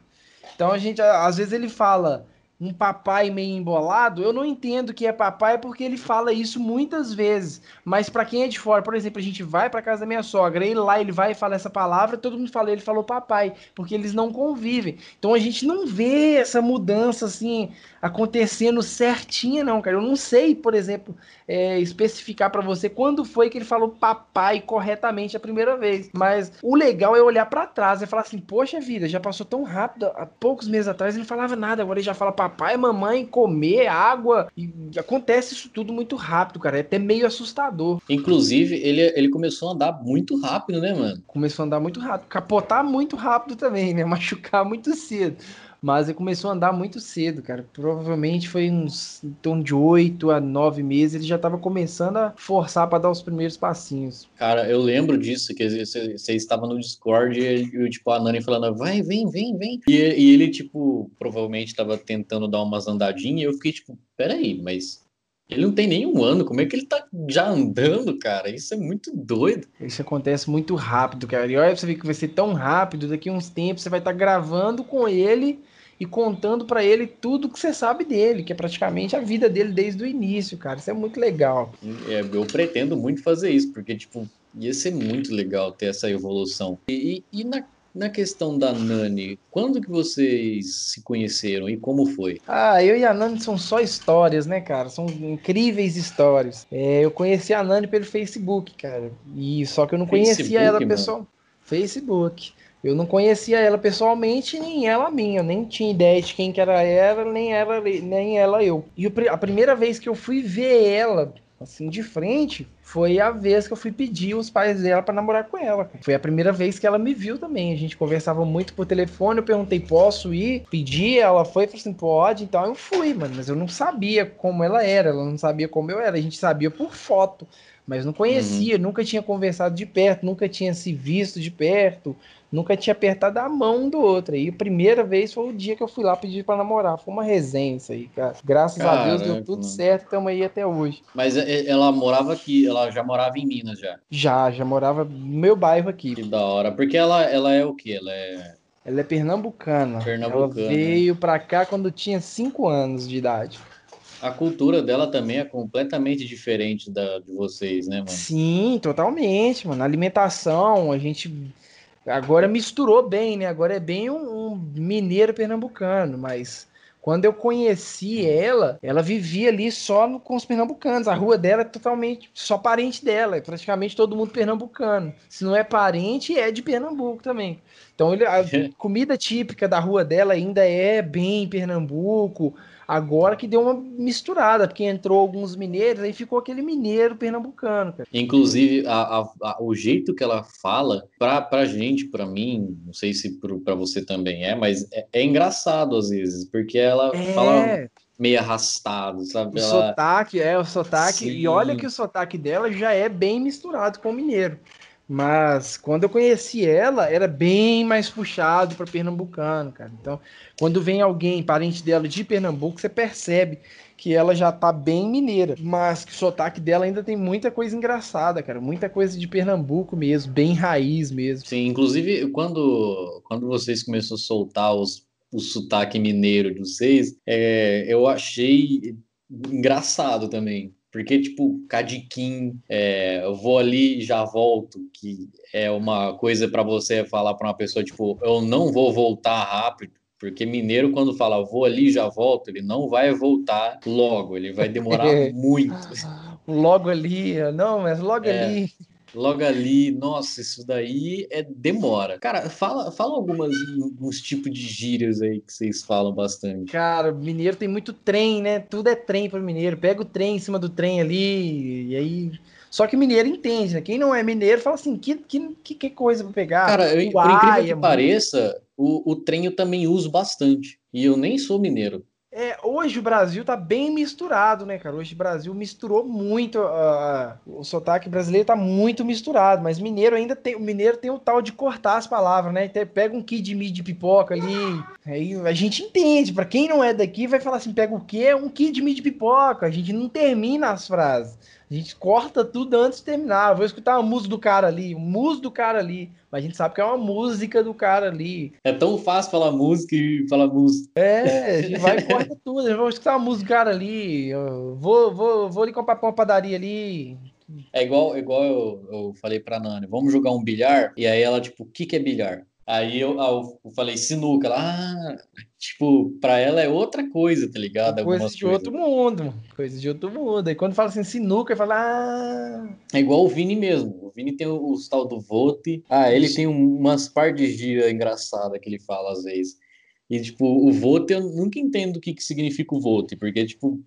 S2: Então a gente, às vezes ele fala um papai meio embolado, eu não entendo que é papai porque ele fala isso muitas vezes. Mas para quem é de fora, por exemplo, a gente vai para casa da minha sogra, ele lá ele vai e fala essa palavra, todo mundo fala, ele falou papai, porque eles não convivem. Então a gente não vê essa mudança assim acontecendo certinha, não, cara. Eu não sei, por exemplo, é, especificar para você quando foi que ele falou papai corretamente a primeira vez. Mas o legal é olhar para trás e falar assim: poxa vida, já passou tão rápido. Há poucos meses atrás ele não falava nada, agora ele já fala papai, mamãe, comer, água. E acontece isso tudo muito rápido, cara. É até meio assustador.
S1: Inclusive, ele, ele começou a andar muito rápido, né, mano?
S2: Começou a andar muito rápido. Capotar muito rápido também, né? Machucar muito cedo. Mas ele começou a andar muito cedo, cara. Provavelmente foi uns em torno de oito a nove meses. Ele já estava começando a forçar para dar os primeiros passinhos.
S1: Cara, eu lembro disso, que você, estava no Discord e, e, tipo, a Nani falando, vai, vem, vem, vem. E, e ele, tipo, provavelmente estava tentando dar umas andadinhas. E eu fiquei, tipo, peraí, mas ele não tem nenhum ano, como é que ele tá já andando, cara? Isso é muito doido.
S2: Isso acontece muito rápido, cara. E olha, você vê que vai ser tão rápido, daqui uns tempos você vai estar tá gravando com ele e contando para ele tudo que você sabe dele, que é praticamente a vida dele desde o início, cara. Isso é muito legal.
S1: É, eu pretendo muito fazer isso, porque, tipo, ia ser muito legal ter essa evolução. E, e, na, na questão da Nani, quando que vocês se conheceram e como foi?
S2: Ah, eu e a Nani são só histórias, né, cara? São incríveis histórias. É, eu conheci a Nani pelo Facebook, cara. E só que eu não conhecia Facebook, ela pessoal. Facebook. Eu não conhecia ela pessoalmente, nem ela minha. Eu nem tinha ideia de quem que era ela, nem ela, nem ela eu. E a primeira vez que eu fui ver ela, assim, de frente, foi a vez que eu fui pedir os pais dela para namorar com ela. Foi a primeira vez que ela me viu também. A gente conversava muito por telefone, eu perguntei, posso ir? Pedi, ela foi, falou assim, pode. Então eu fui, mano. Mas eu não sabia como ela era, ela não sabia como eu era. A gente sabia por foto, mas não conhecia, uhum. nunca tinha conversado de perto, nunca tinha se visto de perto, nunca tinha apertado a mão do outro. E a primeira vez foi o dia que eu fui lá pedir para namorar. Foi uma resenha isso aí, cara. Graças a Deus deu tudo mano. certo, estamos aí até hoje.
S1: Mas ela morava aqui, ela já morava em Minas já?
S2: Já, já morava no meu bairro aqui.
S1: Que da hora. Porque ela, ela é o quê? Ela é.
S2: Ela é pernambucana.
S1: Pernambucana.
S2: Ela veio pra cá quando tinha 5 anos de idade.
S1: A cultura dela também é completamente diferente da de vocês, né, mano?
S2: Sim, totalmente, mano. A alimentação, a gente Agora misturou bem, né? Agora é bem um, um, mineiro pernambucano, mas quando eu conheci ela, ela vivia ali só no, com os pernambucanos. A rua dela é totalmente só parente dela, é praticamente todo mundo pernambucano. Se não é parente, é de Pernambuco também. Então ele, a comida típica da rua dela ainda é bem Pernambuco. Agora que deu uma misturada, porque entrou alguns mineiros, aí ficou aquele mineiro pernambucano, cara.
S1: Inclusive, a, a, a, o jeito que ela fala, pra, pra gente, pra mim, não sei se pro, pra você também é, mas é, é engraçado às vezes, porque ela é... fala meio arrastado, sabe?
S2: O ela... sotaque, é, o sotaque, Sim. e olha que o sotaque dela já é bem misturado com o mineiro. Mas quando eu conheci ela, era bem mais puxado para pernambucano, cara. Então, quando vem alguém, parente dela de Pernambuco, você percebe que ela já tá bem mineira, mas que o sotaque dela ainda tem muita coisa engraçada, cara. Muita coisa de Pernambuco mesmo, bem raiz mesmo.
S1: Sim, inclusive quando, quando vocês começaram a soltar os, o sotaque mineiro de vocês, é, eu achei engraçado também porque, tipo, Cadiquim, é, eu vou ali e já volto, que é uma coisa para você falar para uma pessoa, tipo, eu não vou voltar rápido. Porque mineiro, quando fala vou ali e já volto, ele não vai voltar logo, ele vai demorar muito.
S2: Logo ali, não, mas logo é. ali
S1: logo ali, nossa, isso daí é demora. Cara, fala, fala algumas alguns tipos de gírias aí que vocês falam bastante.
S2: Cara, mineiro tem muito trem, né? Tudo é trem para mineiro. Pega o trem em cima do trem ali e aí só que mineiro entende, né? Quem não é mineiro fala assim, que, que, que coisa para pegar.
S1: Cara, eu, por incrível que é pareça, muito... o, o trem eu também uso bastante. E eu nem sou mineiro.
S2: É, hoje o Brasil tá bem misturado, né, cara? Hoje o Brasil misturou muito, uh, o sotaque brasileiro tá muito misturado, mas mineiro ainda tem, o mineiro tem o tal de cortar as palavras, né? Então, pega um kit de de pipoca ali, aí a gente entende, para quem não é daqui vai falar assim, pega o quê? Um kit de de pipoca, a gente não termina as frases. A gente corta tudo antes de terminar. Eu vou escutar uma música do cara ali, muso do cara ali. Mas a gente sabe que é uma música do cara ali.
S1: É tão fácil falar música e falar música.
S2: É, a gente vai e corta tudo. Eu vou escutar uma música do cara ali. Eu vou, vou, vou ali comprar uma padaria ali.
S1: É igual, igual eu, eu falei pra Nani, vamos jogar um bilhar? E aí ela, tipo, o que, que é bilhar? Aí eu, eu, falei sinuca, ela, ah, tipo, pra ela é outra coisa, tá ligado?
S2: Coisa de coisas. outro mundo, coisa de outro mundo. Aí quando fala assim sinuca, fala, ah.
S1: É igual o Vini mesmo. O Vini tem o, o tal do vote. Ah, ele tem umas par de engraçada que ele fala às vezes. E, tipo, o vote, eu nunca entendo o que, que significa o vote, porque, tipo,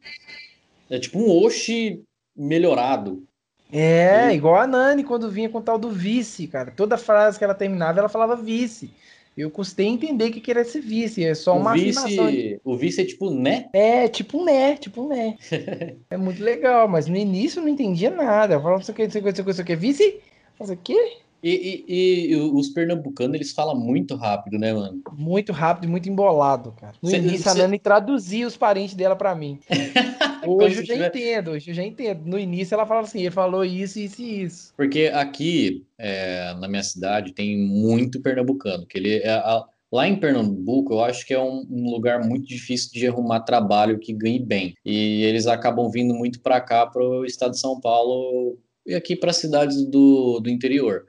S1: é tipo um oxe melhorado.
S2: É, igual a Nani quando vinha com o tal do vice, cara. Toda frase que ela terminava, ela falava vice. Eu custei entender que queria ser vice, é só o uma
S1: vice, afirmação. De... O vice é tipo né?
S2: É, tipo né, tipo né. é muito legal, mas no início eu não entendia nada. Eu falava, isso aqui, isso aqui, isso aqui, isso aqui, vice? Mas o quê?
S1: E, e, e, os pernambucanos, eles falam muito rápido, né, mano?
S2: Muito rápido e muito embolado, cara. No cê, início, cê... a Nani traduzia os parentes dela para mim. hoje eu já tiver... entendo, hoje eu já entendo. No início ela falava assim, ele falou isso, isso e isso.
S1: Porque aqui, é, na minha cidade, tem muito pernambucano, que ele é... A... Lá em Pernambuco, eu acho que é um, um, lugar muito difícil de arrumar trabalho que ganhe bem. E eles acabam vindo muito para cá, para o estado de São Paulo e aqui para cidades do, do interior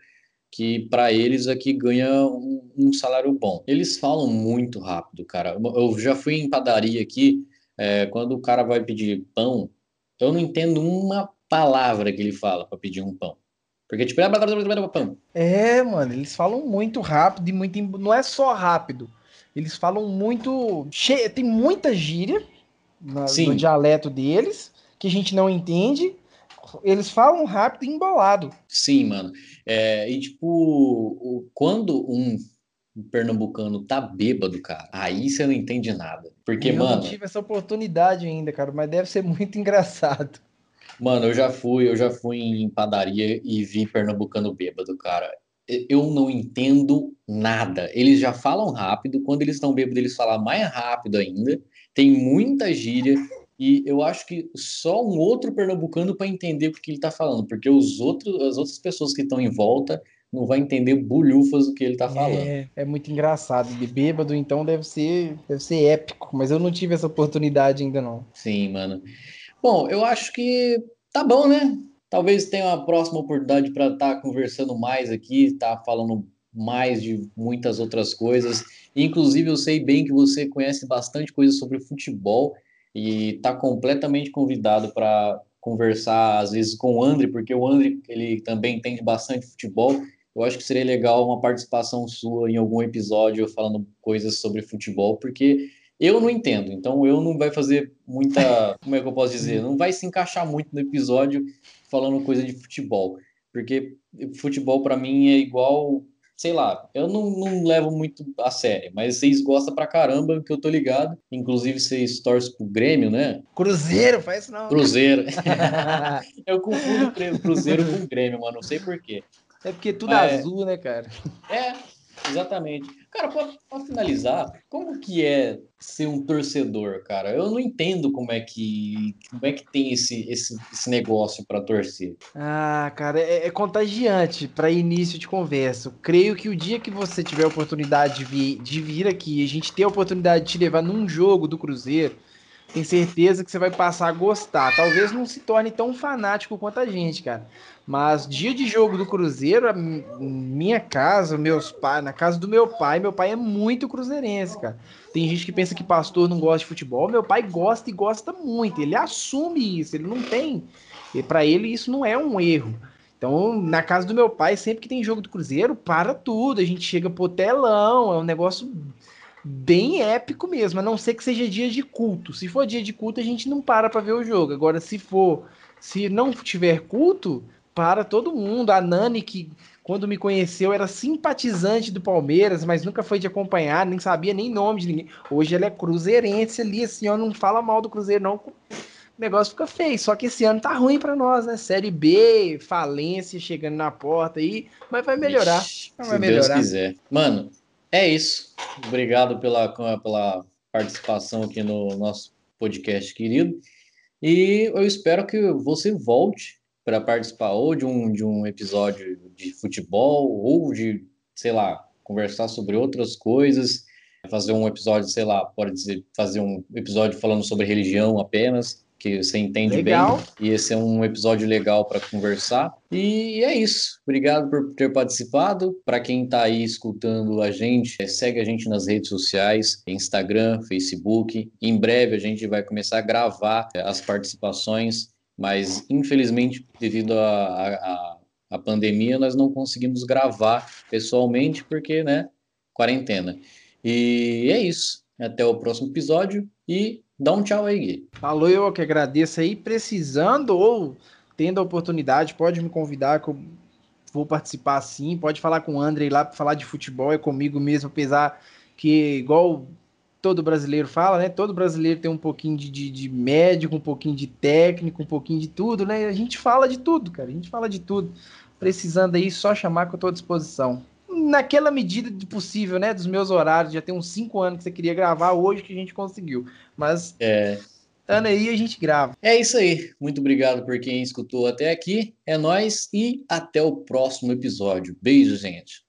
S1: que para eles aqui ganha um, um, salário bom. Eles falam muito rápido, cara. Eu já fui em padaria aqui, é, quando o cara vai pedir pão, eu não entendo uma palavra que ele fala para pedir um pão. Porque, tipo, é
S2: pão. É, mano, eles falam muito rápido e muito. Não é só rápido. Eles falam muito. Che... Tem muita gíria no, no dialeto deles que a gente não entende eles falam rápido e embolado.
S1: Sim, mano. É, e tipo, quando um pernambucano tá bêbado, cara, aí você não entende nada. Porque,
S2: eu
S1: mano. Eu
S2: não tive essa oportunidade ainda, cara, mas deve ser muito engraçado.
S1: Mano, eu já fui, eu já fui em padaria e vi pernambucano bêbado, cara. Eu não entendo nada. Eles já falam rápido, quando eles estão bêbados, eles falam mais rápido ainda. Tem muita gíria. E eu acho que só um outro pernambucano para entender o que ele está falando, porque os outros, as outras pessoas que estão em volta não vai entender bulhufas do que ele está falando.
S2: É, é muito engraçado. De bêbado, então deve ser, deve ser épico, mas eu não tive essa oportunidade ainda não.
S1: Sim, mano. Bom, eu acho que tá bom, né? Talvez tenha uma próxima oportunidade para estar tá conversando mais aqui, estar tá falando mais de muitas outras coisas. Inclusive, eu sei bem que você conhece bastante coisa sobre futebol e está completamente convidado para conversar às vezes com o André, porque o André ele também entende bastante futebol. Eu acho que seria legal uma participação sua em algum episódio falando coisas sobre futebol, porque eu não entendo, então eu não vai fazer muita, como é que eu posso dizer, não vai se encaixar muito no episódio falando coisa de futebol, porque futebol para mim é igual sei lá, eu não, não levo muito a sério, mas vocês gostam pra caramba, que eu tô ligado. Inclusive, vocês torcem pro Grêmio, né?
S2: Cruzeiro, faz não.
S1: Cruzeiro. eu confundo Cruzeiro com Grêmio, mano, não sei porquê.
S2: É porque tudo é azul, né, cara?
S1: É, Exatamente. Cara, para finalizar, como que é ser um torcedor, cara? Eu não entendo como é que como é que tem esse, esse, esse negócio para torcer.
S2: Ah, cara, é, é contagiante para início de conversa. Creio que o dia que você tiver a oportunidade de vir, de vir aqui, a gente ter a oportunidade de te levar num jogo do Cruzeiro, tenho certeza que você vai passar a gostar. Talvez não se torne tão fanático quanto a gente, cara. Mas dia de jogo do Cruzeiro, minha casa, meus pais, na casa do meu pai, meu pai é muito cruzeirense, cara. Tem gente que pensa que pastor não gosta de futebol, meu pai gosta e gosta muito. Ele assume isso, ele não tem. E para ele isso não é um erro. Então, na casa do meu pai, sempre que tem jogo do Cruzeiro, para tudo. A gente chega pro telão, é um negócio bem épico mesmo, a não ser que seja dia de culto. Se for dia de culto, a gente não para para ver o jogo. Agora, se for, se não tiver culto, para todo mundo. A Nani, que quando me conheceu era simpatizante do Palmeiras, mas nunca foi de acompanhar, nem sabia nem nome de ninguém. Hoje ela é cruzeirense ali, assim, ó, não fala mal do Cruzeiro, não. O negócio fica feio. Só que esse ano tá ruim para nós, né? Série B, falência chegando na porta aí, mas vai melhorar.
S1: Ixi, vai se melhorar. Deus quiser. Mano, é isso. Obrigado pela, pela participação aqui no nosso podcast querido. E eu espero que você volte para participar ou de um, de um episódio de futebol ou de, sei lá, conversar sobre outras coisas, fazer um episódio, sei lá, pode dizer, fazer um episódio falando sobre religião apenas, que você entende legal. bem. E esse é um episódio legal para conversar. E é isso. Obrigado por ter participado. Para quem está aí escutando a gente, é, segue a gente nas redes sociais, Instagram, Facebook. Em breve a gente vai começar a gravar é, as participações, mas infelizmente, devido a, a, a pandemia, nós não conseguimos gravar pessoalmente, porque, né, quarentena. E é isso. Até o próximo episódio e Dá um tchau aí, Gui.
S2: Falou, eu que agradeço aí. Precisando ou tendo a oportunidade, pode me convidar que eu vou participar sim. Pode falar com o André lá para falar de futebol, é comigo mesmo, apesar que, igual todo brasileiro fala, né? Todo brasileiro tem um pouquinho de, de, de, médico, um pouquinho de técnico, um pouquinho de tudo, né? A gente fala de tudo, cara. A gente fala de tudo. Precisando aí, só chamar que eu estou à disposição naquela medida de possível, né? Dos meus horários, já tem uns cinco anos que você queria gravar, hoje que a gente conseguiu. Mas
S1: é.
S2: ano aí a gente grava.
S1: É isso aí. Muito obrigado por quem escutou até aqui. É nós e até o próximo episódio. Beijo, gente.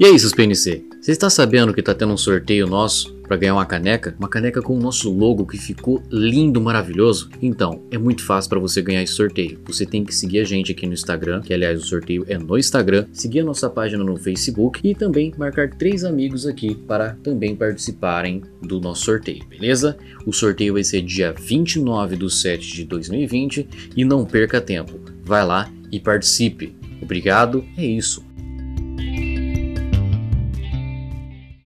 S3: E aí, seus PNC? Você está sabendo que está tendo um sorteio nosso para ganhar uma caneca? Uma caneca com o nosso logo que ficou lindo, maravilhoso? Então, é muito fácil para você ganhar esse sorteio. Você tem que seguir a gente aqui no Instagram, que aliás o sorteio é no Instagram, seguir a nossa página no Facebook e também marcar três amigos aqui para também participarem do nosso sorteio, beleza? O sorteio vai ser dia 29 de 7 de 2020 e não perca tempo. Vai lá e participe. Obrigado, é isso.